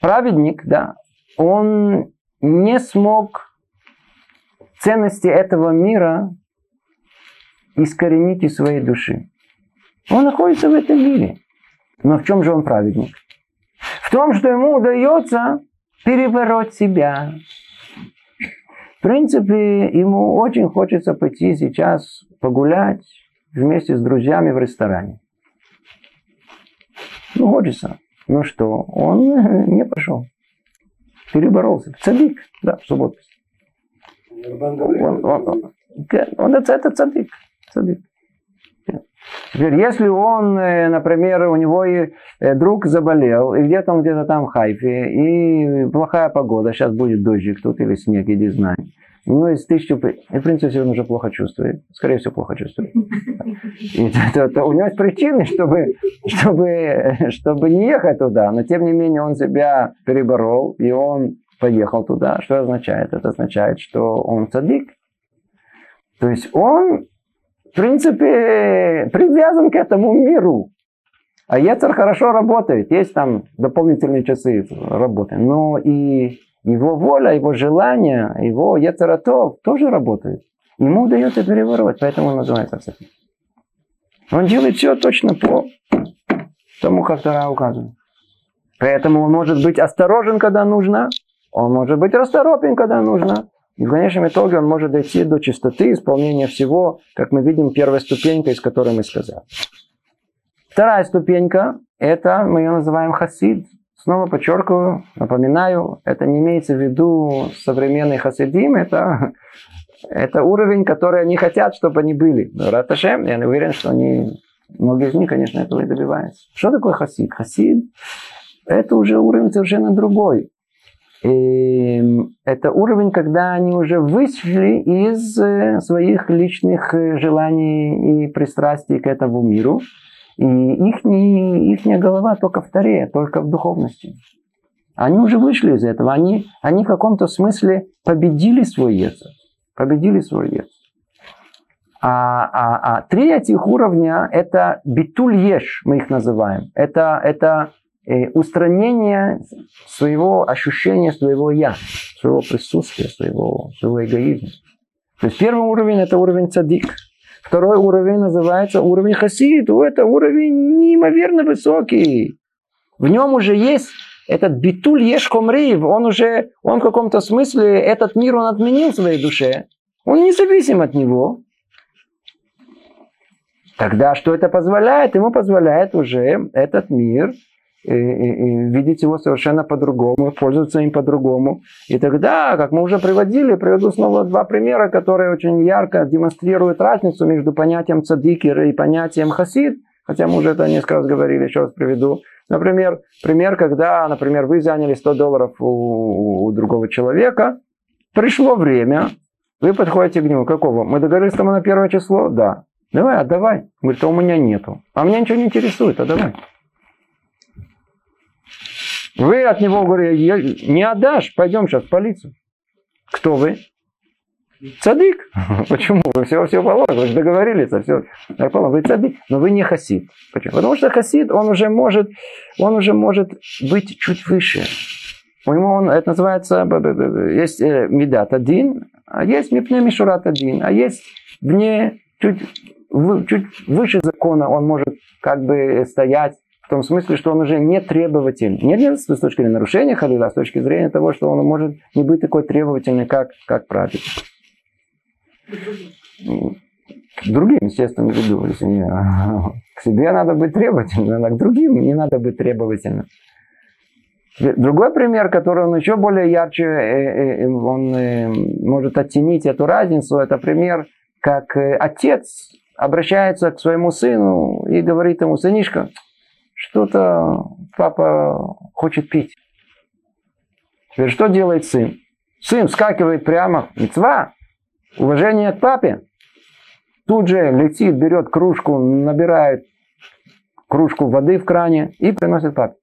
праведник, да, он не смог ценности этого мира искоренить из своей души. Он находится в этом мире. Но в чем же он праведник? в том, что ему удается перебороть себя. В принципе, ему очень хочется пойти сейчас погулять вместе с друзьями в ресторане. Хочется. Ну что, он не пошел. Переборолся. Цадик, да. Он, он, он, он, он это, это цадик. цадик. Теперь, если он, э, например, у него и э, друг заболел, и где-то он где-то там в Хайфе, и плохая погода, сейчас будет дождик тут или снег, иди знай. У него есть тысячу... И, в принципе, он уже плохо чувствует. Скорее всего, плохо чувствует. И то, то, у него есть причины, чтобы, чтобы, чтобы не ехать туда. Но, тем не менее, он себя переборол, и он поехал туда. Что означает? Это означает, что он садик. То есть он в принципе, привязан к этому миру. А Ецер хорошо работает, есть там дополнительные часы работы, но и его воля, его желание, его Ецератов тоже работает. Ему удается переворовать, поэтому он называется цепь. Он делает все точно по тому, как Тара указано. Поэтому он может быть осторожен, когда нужно, он может быть расторопен, когда нужно, и в конечном итоге он может дойти до чистоты исполнения всего, как мы видим, первая ступенька, из которой мы сказали. Вторая ступенька, это мы ее называем хасид. Снова подчеркиваю, напоминаю, это не имеется в виду современный хасидим, это, это уровень, который они хотят, чтобы они были. Раташем, я уверен, что они, многие из них, конечно, этого и добиваются. Что такое хасид? Хасид – это уже уровень совершенно другой. И это уровень, когда они уже вышли из э, своих личных э, желаний и пристрастий к этому миру. И их, их голова только в таре, только в духовности. Они уже вышли из этого. Они, они в каком-то смысле победили свой яцер. Победили свой яцер. А, а, а три этих уровня – это битуль еш, мы их называем. Это, это Э, устранение своего ощущения, своего я, своего присутствия, своего, своего эгоизма. То есть первый уровень это уровень цадик. Второй уровень называется уровень хасид. Это уровень неимоверно высокий. В нем уже есть этот битуль еш. Он уже, он в каком-то смысле, этот мир он отменил в своей душе. Он независим от него. Тогда что это позволяет? Ему позволяет уже этот мир видеть его совершенно по-другому, пользоваться им по-другому. И тогда, как мы уже приводили, приведу снова два примера, которые очень ярко демонстрируют разницу между понятием цадикер и понятием хасид. хотя мы уже это несколько раз говорили, еще раз приведу. Например, пример, когда, например, вы заняли 100 долларов у, у другого человека, пришло время, вы подходите к нему, какого? Мы договорились там на первое число? Да. Давай, отдавай. Говорит, а у меня нету. А меня ничего не интересует, а давай. Вы от него говорите, не отдашь, пойдем сейчас в полицию. Кто вы? Цадык. Почему? Вы все, все положено, вы же договорились, все. Вы цадык, но вы не хасид. Почему? Потому что хасид, он уже может, он уже может быть чуть выше. У него он, это называется, есть э, медат один, а есть мипне мишурат один, а есть вне, чуть, чуть выше закона он может как бы стоять том смысле, что он уже не требователь. Не, не с точки зрения нарушения халила, а с точки зрения того, что он может не быть такой требовательный, как, как праведник. Другим, естественно. Если не, к себе надо быть требовательным, а к другим не надо быть требовательным. Другой пример, который он еще более ярче, э, э, он э, может оттенить эту разницу, это пример, как отец обращается к своему сыну и говорит ему, сынишка, что-то папа хочет пить. Теперь что делает сын? Сын вскакивает прямо, мецва, уважение к папе. Тут же летит, берет кружку, набирает кружку воды в кране и приносит папе.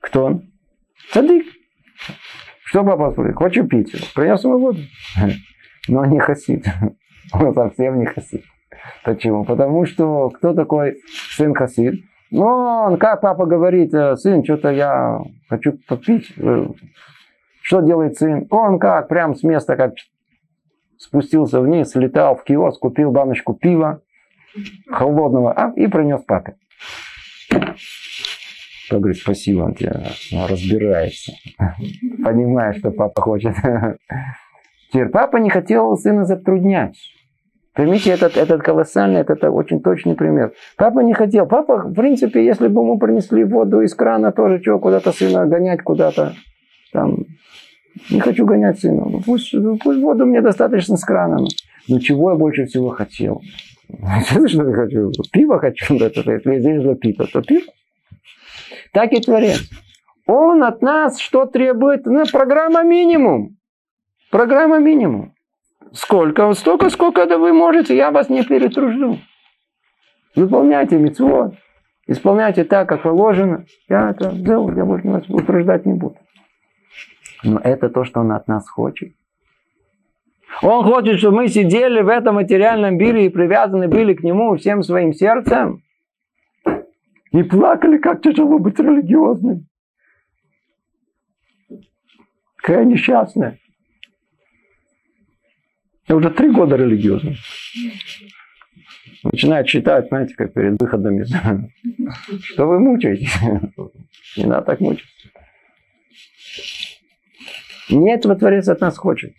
Кто он? Садик. Что папа спрашивает? Хочу пить. Принес ему воду. Но не хасид. Он совсем не хасид. Почему? Потому что кто такой сын хасид? Ну, он, как папа говорит, «Э, сын, что-то я хочу попить. Э, что делает сын? Он как, прям с места, как спустился вниз, летал в киоск, купил баночку пива холодного а, и принес папе. Папа говорит, спасибо, он тебе разбирается. Понимаешь, что папа хочет. Теперь папа не хотел сына затруднять. Поймите, этот, этот колоссальный, это, это очень точный пример. Папа не хотел. Папа, в принципе, если бы ему принесли воду из крана, тоже чего, куда-то сына гонять куда-то. Там, не хочу гонять сына. Ну, пусть, пусть воду мне достаточно с крана. Но чего я больше всего хотел? Что я хочу? Пиво хочу. Если здесь пиво, то пиво. Так и Творец. Он от нас что требует? Ну, программа минимум. Программа минимум. Сколько? Столько, сколько да вы можете, я вас не перетружду. Выполняйте митцвот, исполняйте так, как положено. Я это сделал, я больше вас утруждать не буду. Но это то, что он от нас хочет. Он хочет, чтобы мы сидели в этом материальном мире и привязаны были к нему всем своим сердцем. И плакали, как тяжело быть религиозным. Какая несчастная. Я уже три года религиозный. Начинает читать, знаете, как перед выходом из... Что вы мучаетесь? Не надо так мучиться. Не этого Творец от нас хочет.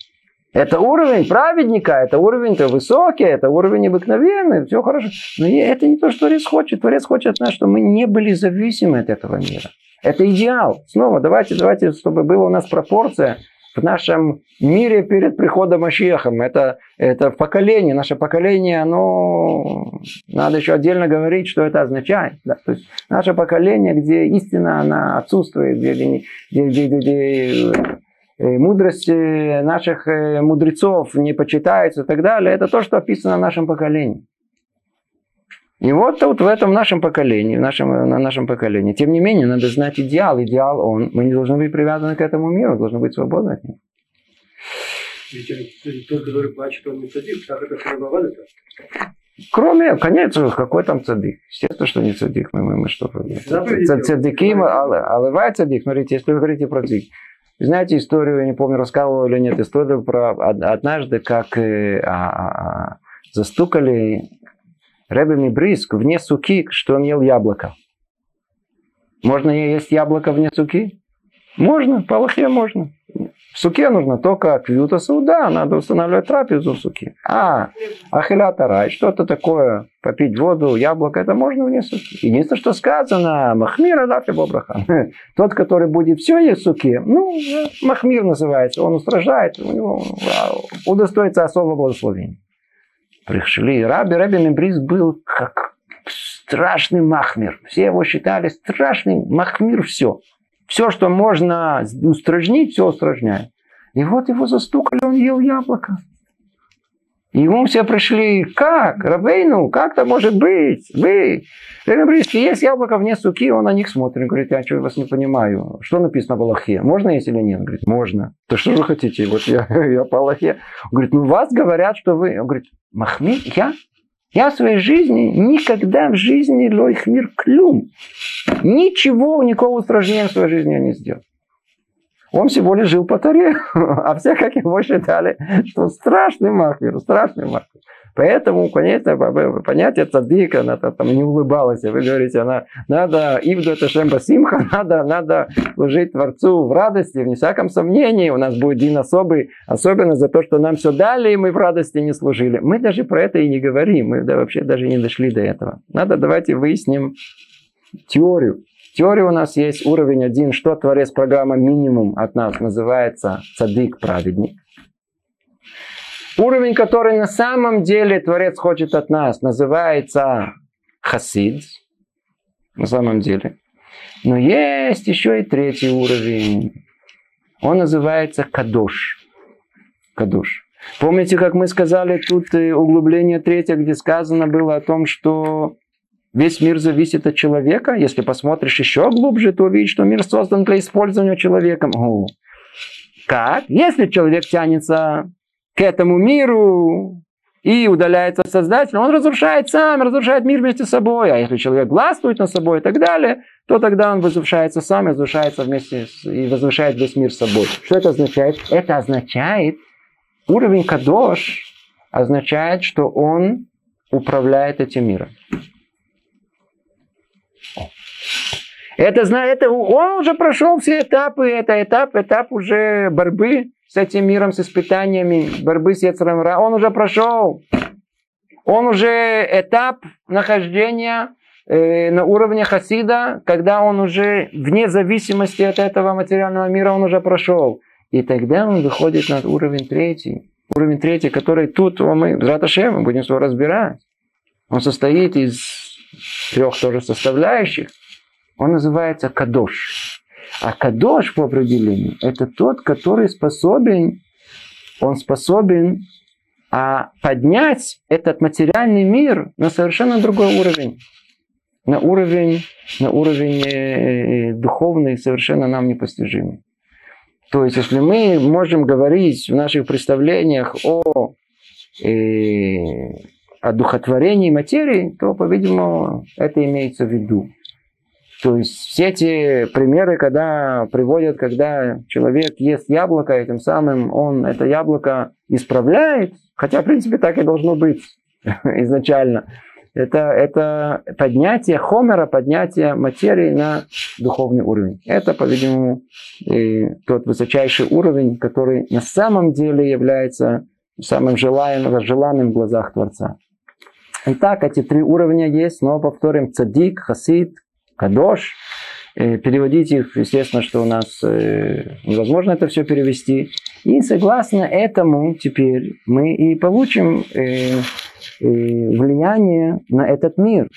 Это уровень праведника, это уровень-то высокий, это уровень обыкновенный, все хорошо. Но это не то, что Творец хочет. Творец хочет от нас, чтобы мы не были зависимы от этого мира. Это идеал. Снова давайте, давайте, чтобы была у нас пропорция в нашем мире перед приходом Машехом. Это, это поколение, наше поколение, оно... Надо еще отдельно говорить, что это означает. Да? То есть наше поколение, где истина, она отсутствует, где, где, где, где, где Э, мудрость наших э, мудрецов не почитается и так далее, это то, что описано в нашем поколении. И вот тут в этом нашем поколении, в нашем, на нашем поколении, тем не менее, надо знать идеал. Идеал он. Мы не должны быть привязаны к этому миру, должны быть свободны от него. Ведь тот, который плачет, он не цадик, так это это? Кроме, конечно, какой там цадик. Естественно, что не цадик. Мы, мы, мы что? Цадики, аливай цадик. Смотрите, если вы говорите про цадик. Знаете историю, я не помню, рассказывал или нет, историю про однажды, как э, а, а, застукали Рэбби Мибриск вне суки, что он ел яблоко. Можно есть яблоко вне суки? Можно, по Аллахе можно. В суке нужно только квюта суда, надо устанавливать трапезу в суке. А, ахилята рай, что-то такое, попить воду, яблоко, это можно вне суки. Единственное, что сказано, махмир адафи бобрахан. Тот, который будет все есть в суке, ну, махмир называется, он устражает, у него удостоится особого благословения. Пришли. Раби, Раби Мебрис был как страшный махмир. Все его считали страшный махмир все. Все, что можно устражнить, все устражняет. И вот его застукали, он ел яблоко. И ему все пришли, как, Рабейну, как это может быть? Вы, если есть яблоко вне суки, он на них смотрит. Говорит, я что, вас не понимаю. Что написано в Аллахе? Можно есть или нет? Говорит, можно. То что вы хотите? Вот я, я по Аллахе. Он говорит, ну вас говорят, что вы... Он говорит, Махми, я? Я в своей жизни никогда в жизни лойхмир клюм. Ничего, никакого устражнения в своей жизни я не сделал. Он всего лишь жил по Таре, а все, как его считали, что страшный махвер, страшный махвер. Поэтому, конечно, понятие цадыка, она там не улыбалась. Вы говорите, она, надо ивду это шемба симха, надо, надо служить Творцу в радости, в всяком сомнении. У нас будет день особый, особенно за то, что нам все дали, и мы в радости не служили. Мы даже про это и не говорим, мы да, вообще даже не дошли до этого. Надо давайте выясним теорию. Теория у нас есть уровень один, что творец программа минимум от нас называется цадык праведник. Уровень, который на самом деле творец хочет от нас, называется хасид. На самом деле. Но есть еще и третий уровень. Он называется кадош. Кадош. Помните, как мы сказали, тут углубление третье, где сказано было о том, что Весь мир зависит от человека. Если посмотришь еще глубже, то увидишь, что мир создан для использования человеком. О, как? Если человек тянется к этому миру и удаляется от Создателя, он разрушает сам, разрушает мир вместе с собой. А если человек властвует над собой и так далее, то тогда он возвышается сам, разрушается вместе с, и возвышает весь мир с собой. Что это означает? Это означает, уровень Кадош означает, что он управляет этим миром. Это, это, он уже прошел все этапы, это этап, этап уже борьбы с этим миром, с испытаниями, борьбы с Ецером Он уже прошел. Он уже этап нахождения э, на уровне Хасида, когда он уже вне зависимости от этого материального мира, он уже прошел. И тогда он выходит на уровень третий. Уровень третий, который тут мы, Раташем, мы будем его разбирать. Он состоит из трех тоже составляющих он называется кадош. А кадош по определению это тот, который способен, он способен а поднять этот материальный мир на совершенно другой уровень. На уровень, на уровень э, духовный, совершенно нам непостижимый. То есть, если мы можем говорить в наших представлениях о, э, о духотворении материи, то, по-видимому, это имеется в виду. То есть все эти примеры, когда приводят, когда человек ест яблоко, и тем самым он это яблоко исправляет, хотя, в принципе, так и должно быть изначально. Это, это поднятие хомера, поднятие материи на духовный уровень. Это, по-видимому, тот высочайший уровень, который на самом деле является самым желаемым, желанным в глазах Творца. Итак, эти три уровня есть, но повторим, цадик, хасид, кадош. Э, переводить их, естественно, что у нас э, невозможно это все перевести. И согласно этому теперь мы и получим э, влияние на этот мир.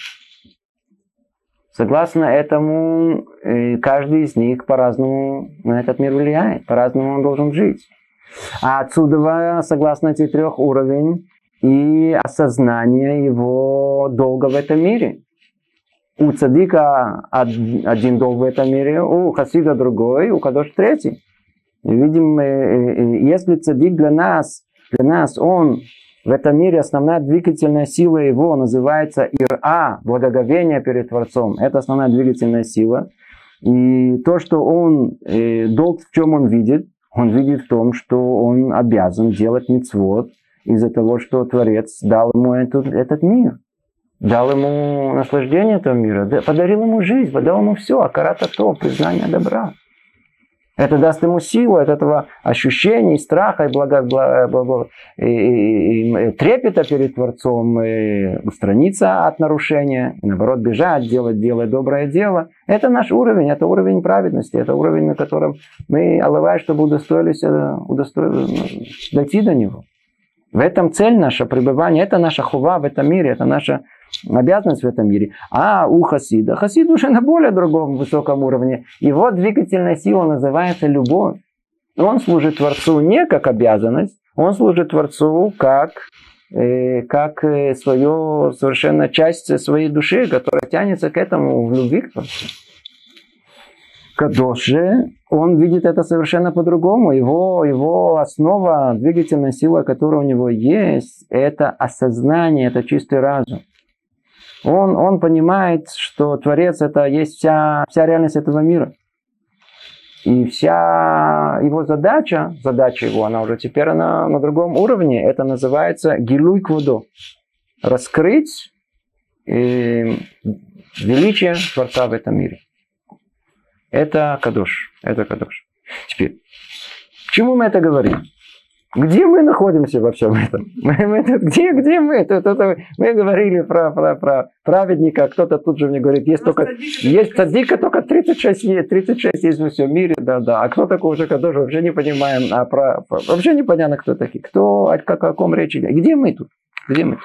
Согласно этому, каждый из них по-разному на этот мир влияет, по-разному он должен жить. А отсюда, согласно этих трех уровней, и осознание его долга в этом мире у цадика один долг в этом мире, у хасида другой, у кадош третий. Видим, э, э, э, если цадик для нас, для нас он в этом мире основная двигательная сила его называется ира, благоговение перед Творцом. Это основная двигательная сила. И то, что он, долг в чем он видит, он видит в том, что он обязан делать мицвод из-за того, что Творец дал ему этот, этот мир дал ему наслаждение этого мира, подарил ему жизнь, дал ему все, акарата то, признание добра. Это даст ему силу от этого ощущения, страха и, благо, благо, благо, и, и, и трепета перед Творцом, и устраниться от нарушения, и наоборот бежать, делать, делать доброе дело. Это наш уровень, это уровень праведности, это уровень, на котором мы, алавай, чтобы удостоились, удостоились дойти до него. В этом цель наша пребывания, это наша хува в этом мире, это наша обязанность в этом мире. А у хасида, хасид уже на более другом высоком уровне. Его двигательная сила называется любовь. Он служит Творцу не как обязанность, он служит Творцу как, э, как э, свою совершенно часть своей души, которая тянется к этому в любви к Творцу. Кадош же, он видит это совершенно по-другому. Его, его основа, двигательная сила, которая у него есть, это осознание, это чистый разум. Он, он понимает, что Творец это есть вся, вся реальность этого мира. И вся его задача, задача его, она уже теперь она на другом уровне, это называется гилуй квудо. Раскрыть э, величие Творца в этом мире. Это Кадош. Это Кадош. Теперь, к чему мы это говорим? Где мы находимся во всем этом? Мы, мы, где, где мы? Тут, тут, мы говорили про, про, про праведника, кто-то тут же мне говорит, есть только есть цадика, только 36 есть, 36 есть во всем мире, да, да. А кто такой уже Кадош, вообще не понимаем. А про, про, вообще непонятно, кто такие. Кто, о, о каком речи идет. Где мы тут? Где мы?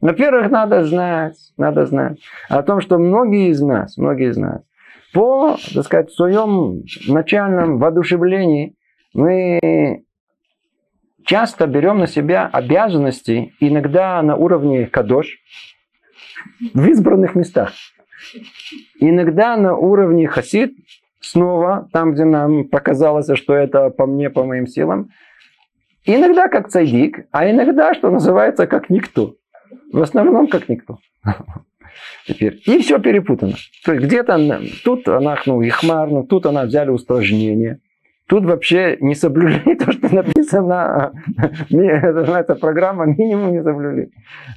Во-первых, надо знать, надо знать о том, что многие из нас, многие из нас, по, так сказать, своем начальном воодушевлении мы часто берем на себя обязанности, иногда на уровне кадош, в избранных местах. Иногда на уровне хасид, снова там, где нам показалось, что это по мне, по моим силам. Иногда как цайдик, а иногда, что называется, как никто. В основном как никто. Теперь. И все перепутано. То есть где-то тут она, ну, ихмарну, тут она взяли устражнение. Тут вообще не соблюли то, что написано, это называется программа, минимум не соблюли.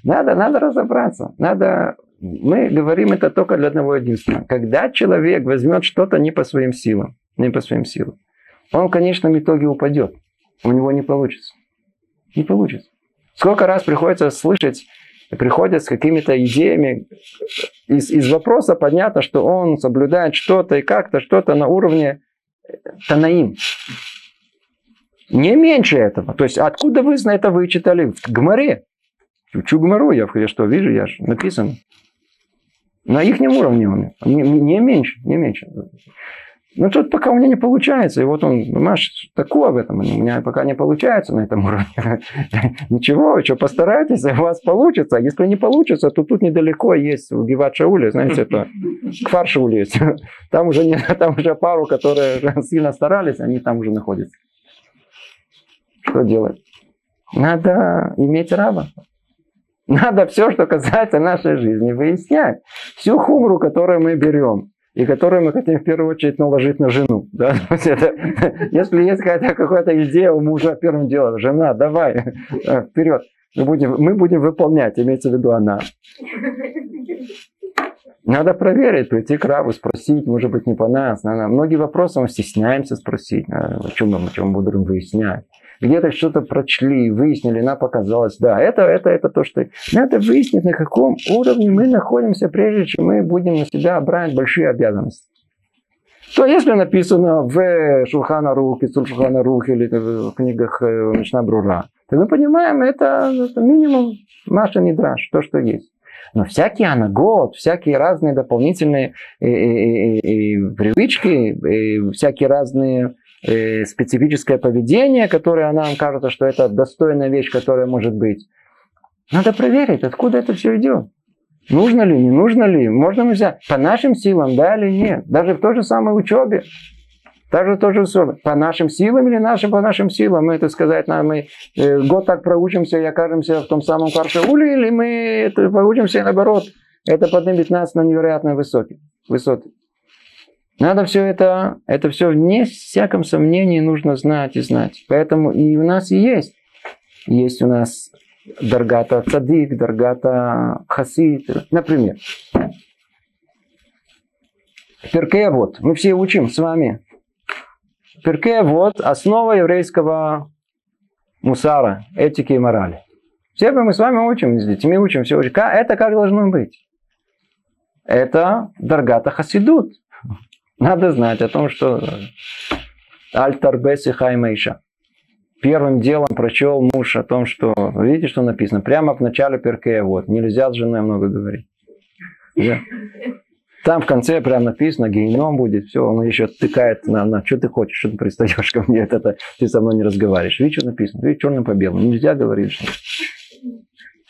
Надо, надо разобраться. Надо, мы говорим это только для одного единственного. Когда человек возьмет что-то не по своим силам, не по своим силам, он в конечном итоге упадет. У него не получится. Не получится. Сколько раз приходится слышать, приходят с какими-то идеями. Из, из вопроса понятно, что он соблюдает что-то и как-то, что-то на уровне Танаим. Не меньше этого. То есть откуда вы это вычитали? В Гмаре. Учу Гмару, я, я что, вижу, я же написан. На их уровне он. Не, не меньше, не меньше. Но тут пока у меня не получается. И вот он, Маш, такое в этом. У меня пока не получается на этом уровне. Ничего, что постарайтесь, у вас получится. Если не получится, то тут недалеко есть в Гиват Шауле, знаете, это Кфар Шауле есть. Там уже, не, там уже пару, которые сильно старались, они там уже находятся. Что делать? Надо иметь раба. Надо все, что касается нашей жизни, выяснять. Всю хумру, которую мы берем, и которые мы хотим в первую очередь наложить на жену. Да? Если есть какая-то, какая-то идея у мужа первым делом, жена, давай, э, вперед, мы будем, мы будем выполнять, имеется в виду она. Надо проверить, прийти к Раву, спросить, может быть, не по нас. Надо. Многие вопросы мы стесняемся спросить, о чем мы, о чем будем выяснять где-то что-то прочли, выяснили, нам показалось, да, это, это, это то, что... Надо выяснить, на каком уровне мы находимся, прежде чем мы будем на себя брать большие обязанности. То если написано в Шулхана Рух, Шулхана Рух или в книгах э, Мишна Брура, то мы понимаем, это, это минимум Маша Нидраш, то, что есть. Но всякие анагот, всякие разные дополнительные и, и, и, и привычки, и всякие разные э, специфическое поведение, которое нам кажется, что это достойная вещь, которая может быть. Надо проверить, откуда это все идет. Нужно ли, не нужно ли, можно взять по нашим силам, да или нет. Даже в той же самой учебе. Также тоже все. По нашим силам или нашим по нашим силам. Мы, это сказать, нам, мы э, год так проучимся и окажемся в том самом Каршауле, или мы это, проучимся наоборот. Это поднимет нас на невероятно высокие высоты. Надо все это, это все вне всяком сомнении нужно знать и знать. Поэтому и у нас и есть. Есть у нас Даргата Цадик, Даргата Хасид. Например, Перкея вот. Мы все учим с вами. Перкея вот основа еврейского мусара, этики и морали. Все мы с вами учим здесь, мы учим все. Это как должно быть? Это Даргата Хасидут. Надо знать о том, что Альтар Беси Хаймейша. первым делом прочел муж о том, что, видите, что написано, прямо в начале перкея, вот, нельзя с женой много говорить. Да? Там в конце прям написано, геном будет, все, он еще тыкает на, на что ты хочешь, что ты пристаешь ко мне, это ты со мной не разговариваешь. Видишь, что написано, видишь, черным по белому, нельзя говорить. Что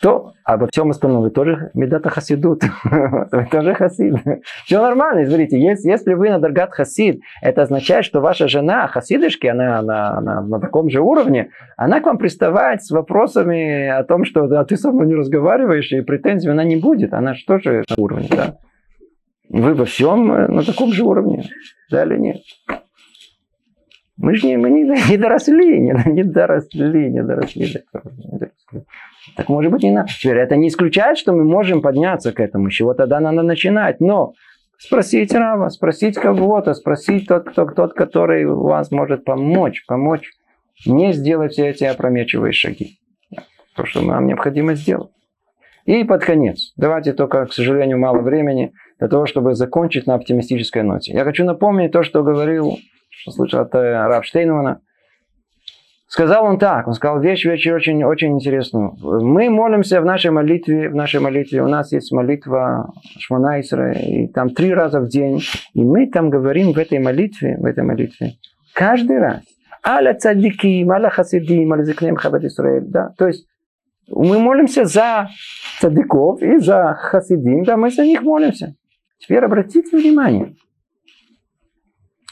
то обо всем остальном вы тоже медата хасидут. вы тоже хасид. Все нормально, смотрите, если, если вы на Даргат хасид, это означает, что ваша жена хасидышки, она, она, она на таком же уровне, она к вам приставает с вопросами о том, что да, ты со мной не разговариваешь, и претензий она не будет. Она же тоже на уровне, да? Вы во всем э, на таком же уровне, да или нет? Мы же не, мы не, не доросли, не, не доросли, не доросли, не доросли. Так может быть не надо. Теперь это не исключает, что мы можем подняться к этому. Чего тогда надо начинать. Но спросить Рава, спросить кого-то, спросить тот, кто, тот, который вас может помочь, помочь не сделать все эти опрометчивые шаги. То, что нам необходимо сделать. И под конец. Давайте только, к сожалению, мало времени для того, чтобы закончить на оптимистической ноте. Я хочу напомнить то, что говорил, что слышал от э, Раб Штейнмана. Сказал он так, он сказал вещь, вещь очень, очень интересную. Мы молимся в нашей молитве, в нашей молитве, у нас есть молитва Шманайсера, и там три раза в день, и мы там говорим в этой молитве, в этой молитве, каждый раз, аля цадиким, аля хасидим, аля зикнем хабад Исраэль, да, то есть мы молимся за цадиков и за хасидим, да, мы за них молимся. Теперь обратите внимание,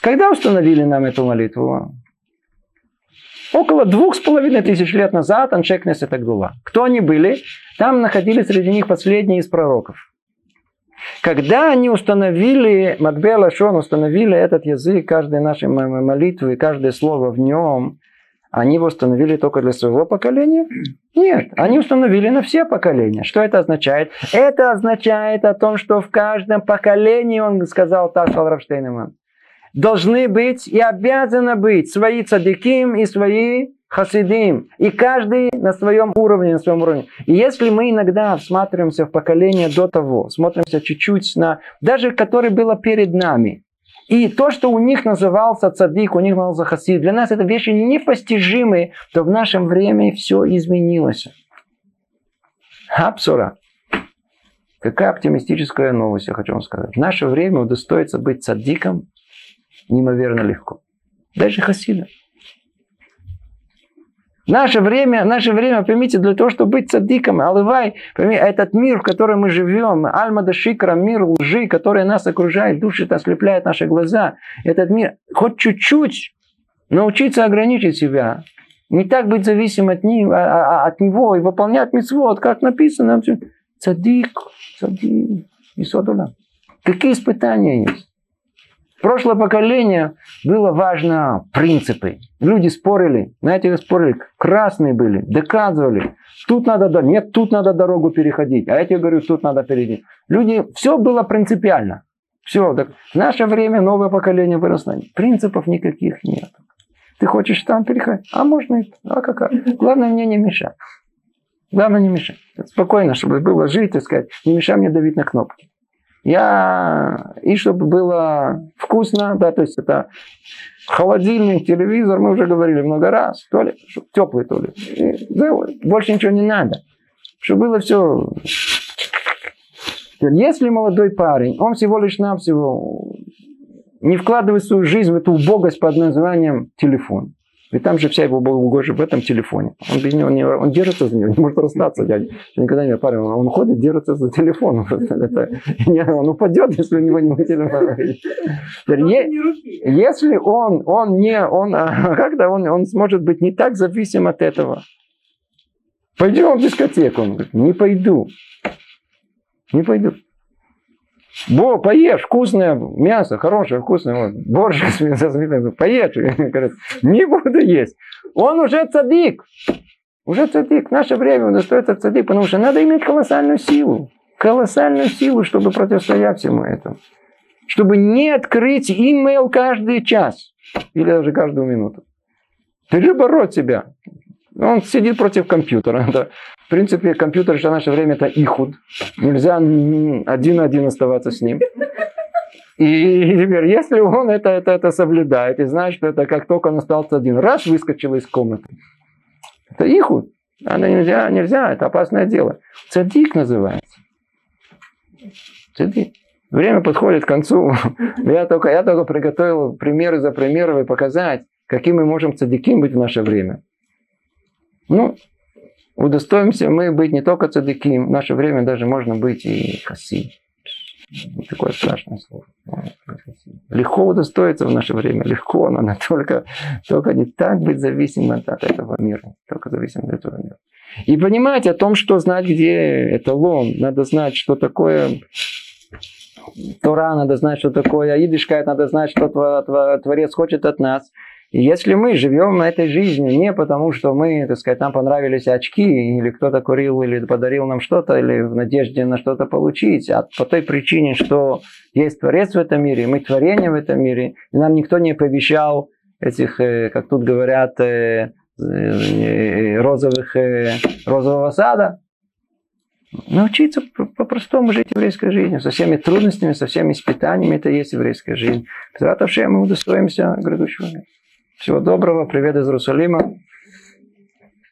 когда установили нам эту молитву? Около двух с половиной тысяч лет назад Аншекнес и Тагдула. Кто они были? Там находились среди них последние из пророков. Когда они установили, Макбела Шон установили этот язык, каждой нашей молитвы, каждое слово в нем, они его установили только для своего поколения? Нет, они установили на все поколения. Что это означает? Это означает о том, что в каждом поколении, он сказал так, сказал Рафштейнеман, должны быть и обязаны быть свои цадиким и свои хасидим. И каждый на своем уровне, на своем уровне. И если мы иногда всматриваемся в поколение до того, смотримся чуть-чуть на, даже которое было перед нами, и то, что у них назывался цадик, у них назывался хасид, для нас это вещи непостижимые, то в нашем время все изменилось. Хапсура. Какая оптимистическая новость, я хочу вам сказать. В наше время удостоится быть цадиком неимоверно легко. Даже хасида. Наше время, наше время, поймите, для того, чтобы быть цадиком, алывай, пойми, этот мир, в котором мы живем, альма да шикра, мир лжи, который нас окружает, душит, ослепляет наши глаза, этот мир, хоть чуть-чуть научиться ограничить себя, не так быть зависим от, них, а, а, а, от него и выполнять митцвот, как написано, цадик, цадик, и содула. Какие испытания есть? Прошлое поколение было важно принципы. Люди спорили, знаете, спорили, красные были, доказывали. Тут надо, нет, тут надо дорогу переходить, а я тебе говорю, тут надо перейти. Люди, все было принципиально. Все, так в наше время новое поколение выросло. Принципов никаких нет. Ты хочешь там переходить? А можно и А какая? Главное мне не мешать. Главное не мешать. Спокойно, чтобы было жить и сказать, не мешай мне давить на кнопки. Я, и чтобы было вкусно, да, то есть это холодильник, телевизор, мы уже говорили много раз, туалет, теплый туалет. И, больше ничего не надо. Чтобы было все... Если молодой парень, он всего лишь навсего не вкладывает свою жизнь в эту убогость под названием телефон. И там же вся его угожа в этом телефоне. Он без него не, он держится за него, не может расстаться. Я никогда не парень, он ходит, держится за телефон. Это, он упадет, если у него не телефон. Если он, он не, он, а, когда он, он сможет быть не так зависим от этого. Пойдем в дискотеку. Он говорит, не пойду. Не пойду. Бо, поешь, вкусное мясо, хорошее, вкусное, вот, борщ со свининой, поешь. Говорит, не буду есть. Он уже цадик. Уже цадик. Наше время он остается цадик, потому что надо иметь колоссальную силу. Колоссальную силу, чтобы противостоять всему этому. Чтобы не открыть имейл каждый час. Или даже каждую минуту. Перебороть себя. Он сидит против компьютера. Да. В принципе, компьютер в наше время это ихуд. Нельзя один на один оставаться с ним. И теперь, если он это, это, это соблюдает и знает, что это как только он остался один, раз выскочил из комнаты, это иху. Это нельзя, нельзя, это опасное дело. Цадик называется. Цадик. Время подходит к концу. Я только, я только приготовил примеры за примерами показать, каким мы можем цадиким быть в наше время. Ну, удостоимся мы быть не только цадиким, в наше время даже можно быть и хаси. Такое страшное слово. Легко удостоиться в наше время. Легко, но только, только не так быть зависимым от этого мира. Только зависим от этого мира. И понимать о том, что знать, где эталон. Надо знать, что такое Тора, надо знать, что такое Аидишкайт, надо знать, что Творец хочет от нас. И если мы живем этой жизнью не потому, что мы, так сказать, нам понравились очки, или кто-то курил, или подарил нам что-то, или в надежде на что-то получить, а по той причине, что есть Творец в этом мире, мы творение в этом мире, и нам никто не пообещал этих, э, как тут говорят, э, э, розовых, розового сада, научиться по-простому жить еврейской жизнью, со всеми трудностями, со всеми испытаниями, это есть еврейская жизнь. Завтра мы удостоимся грядущего мира. Всего доброго, привет из Иерусалима.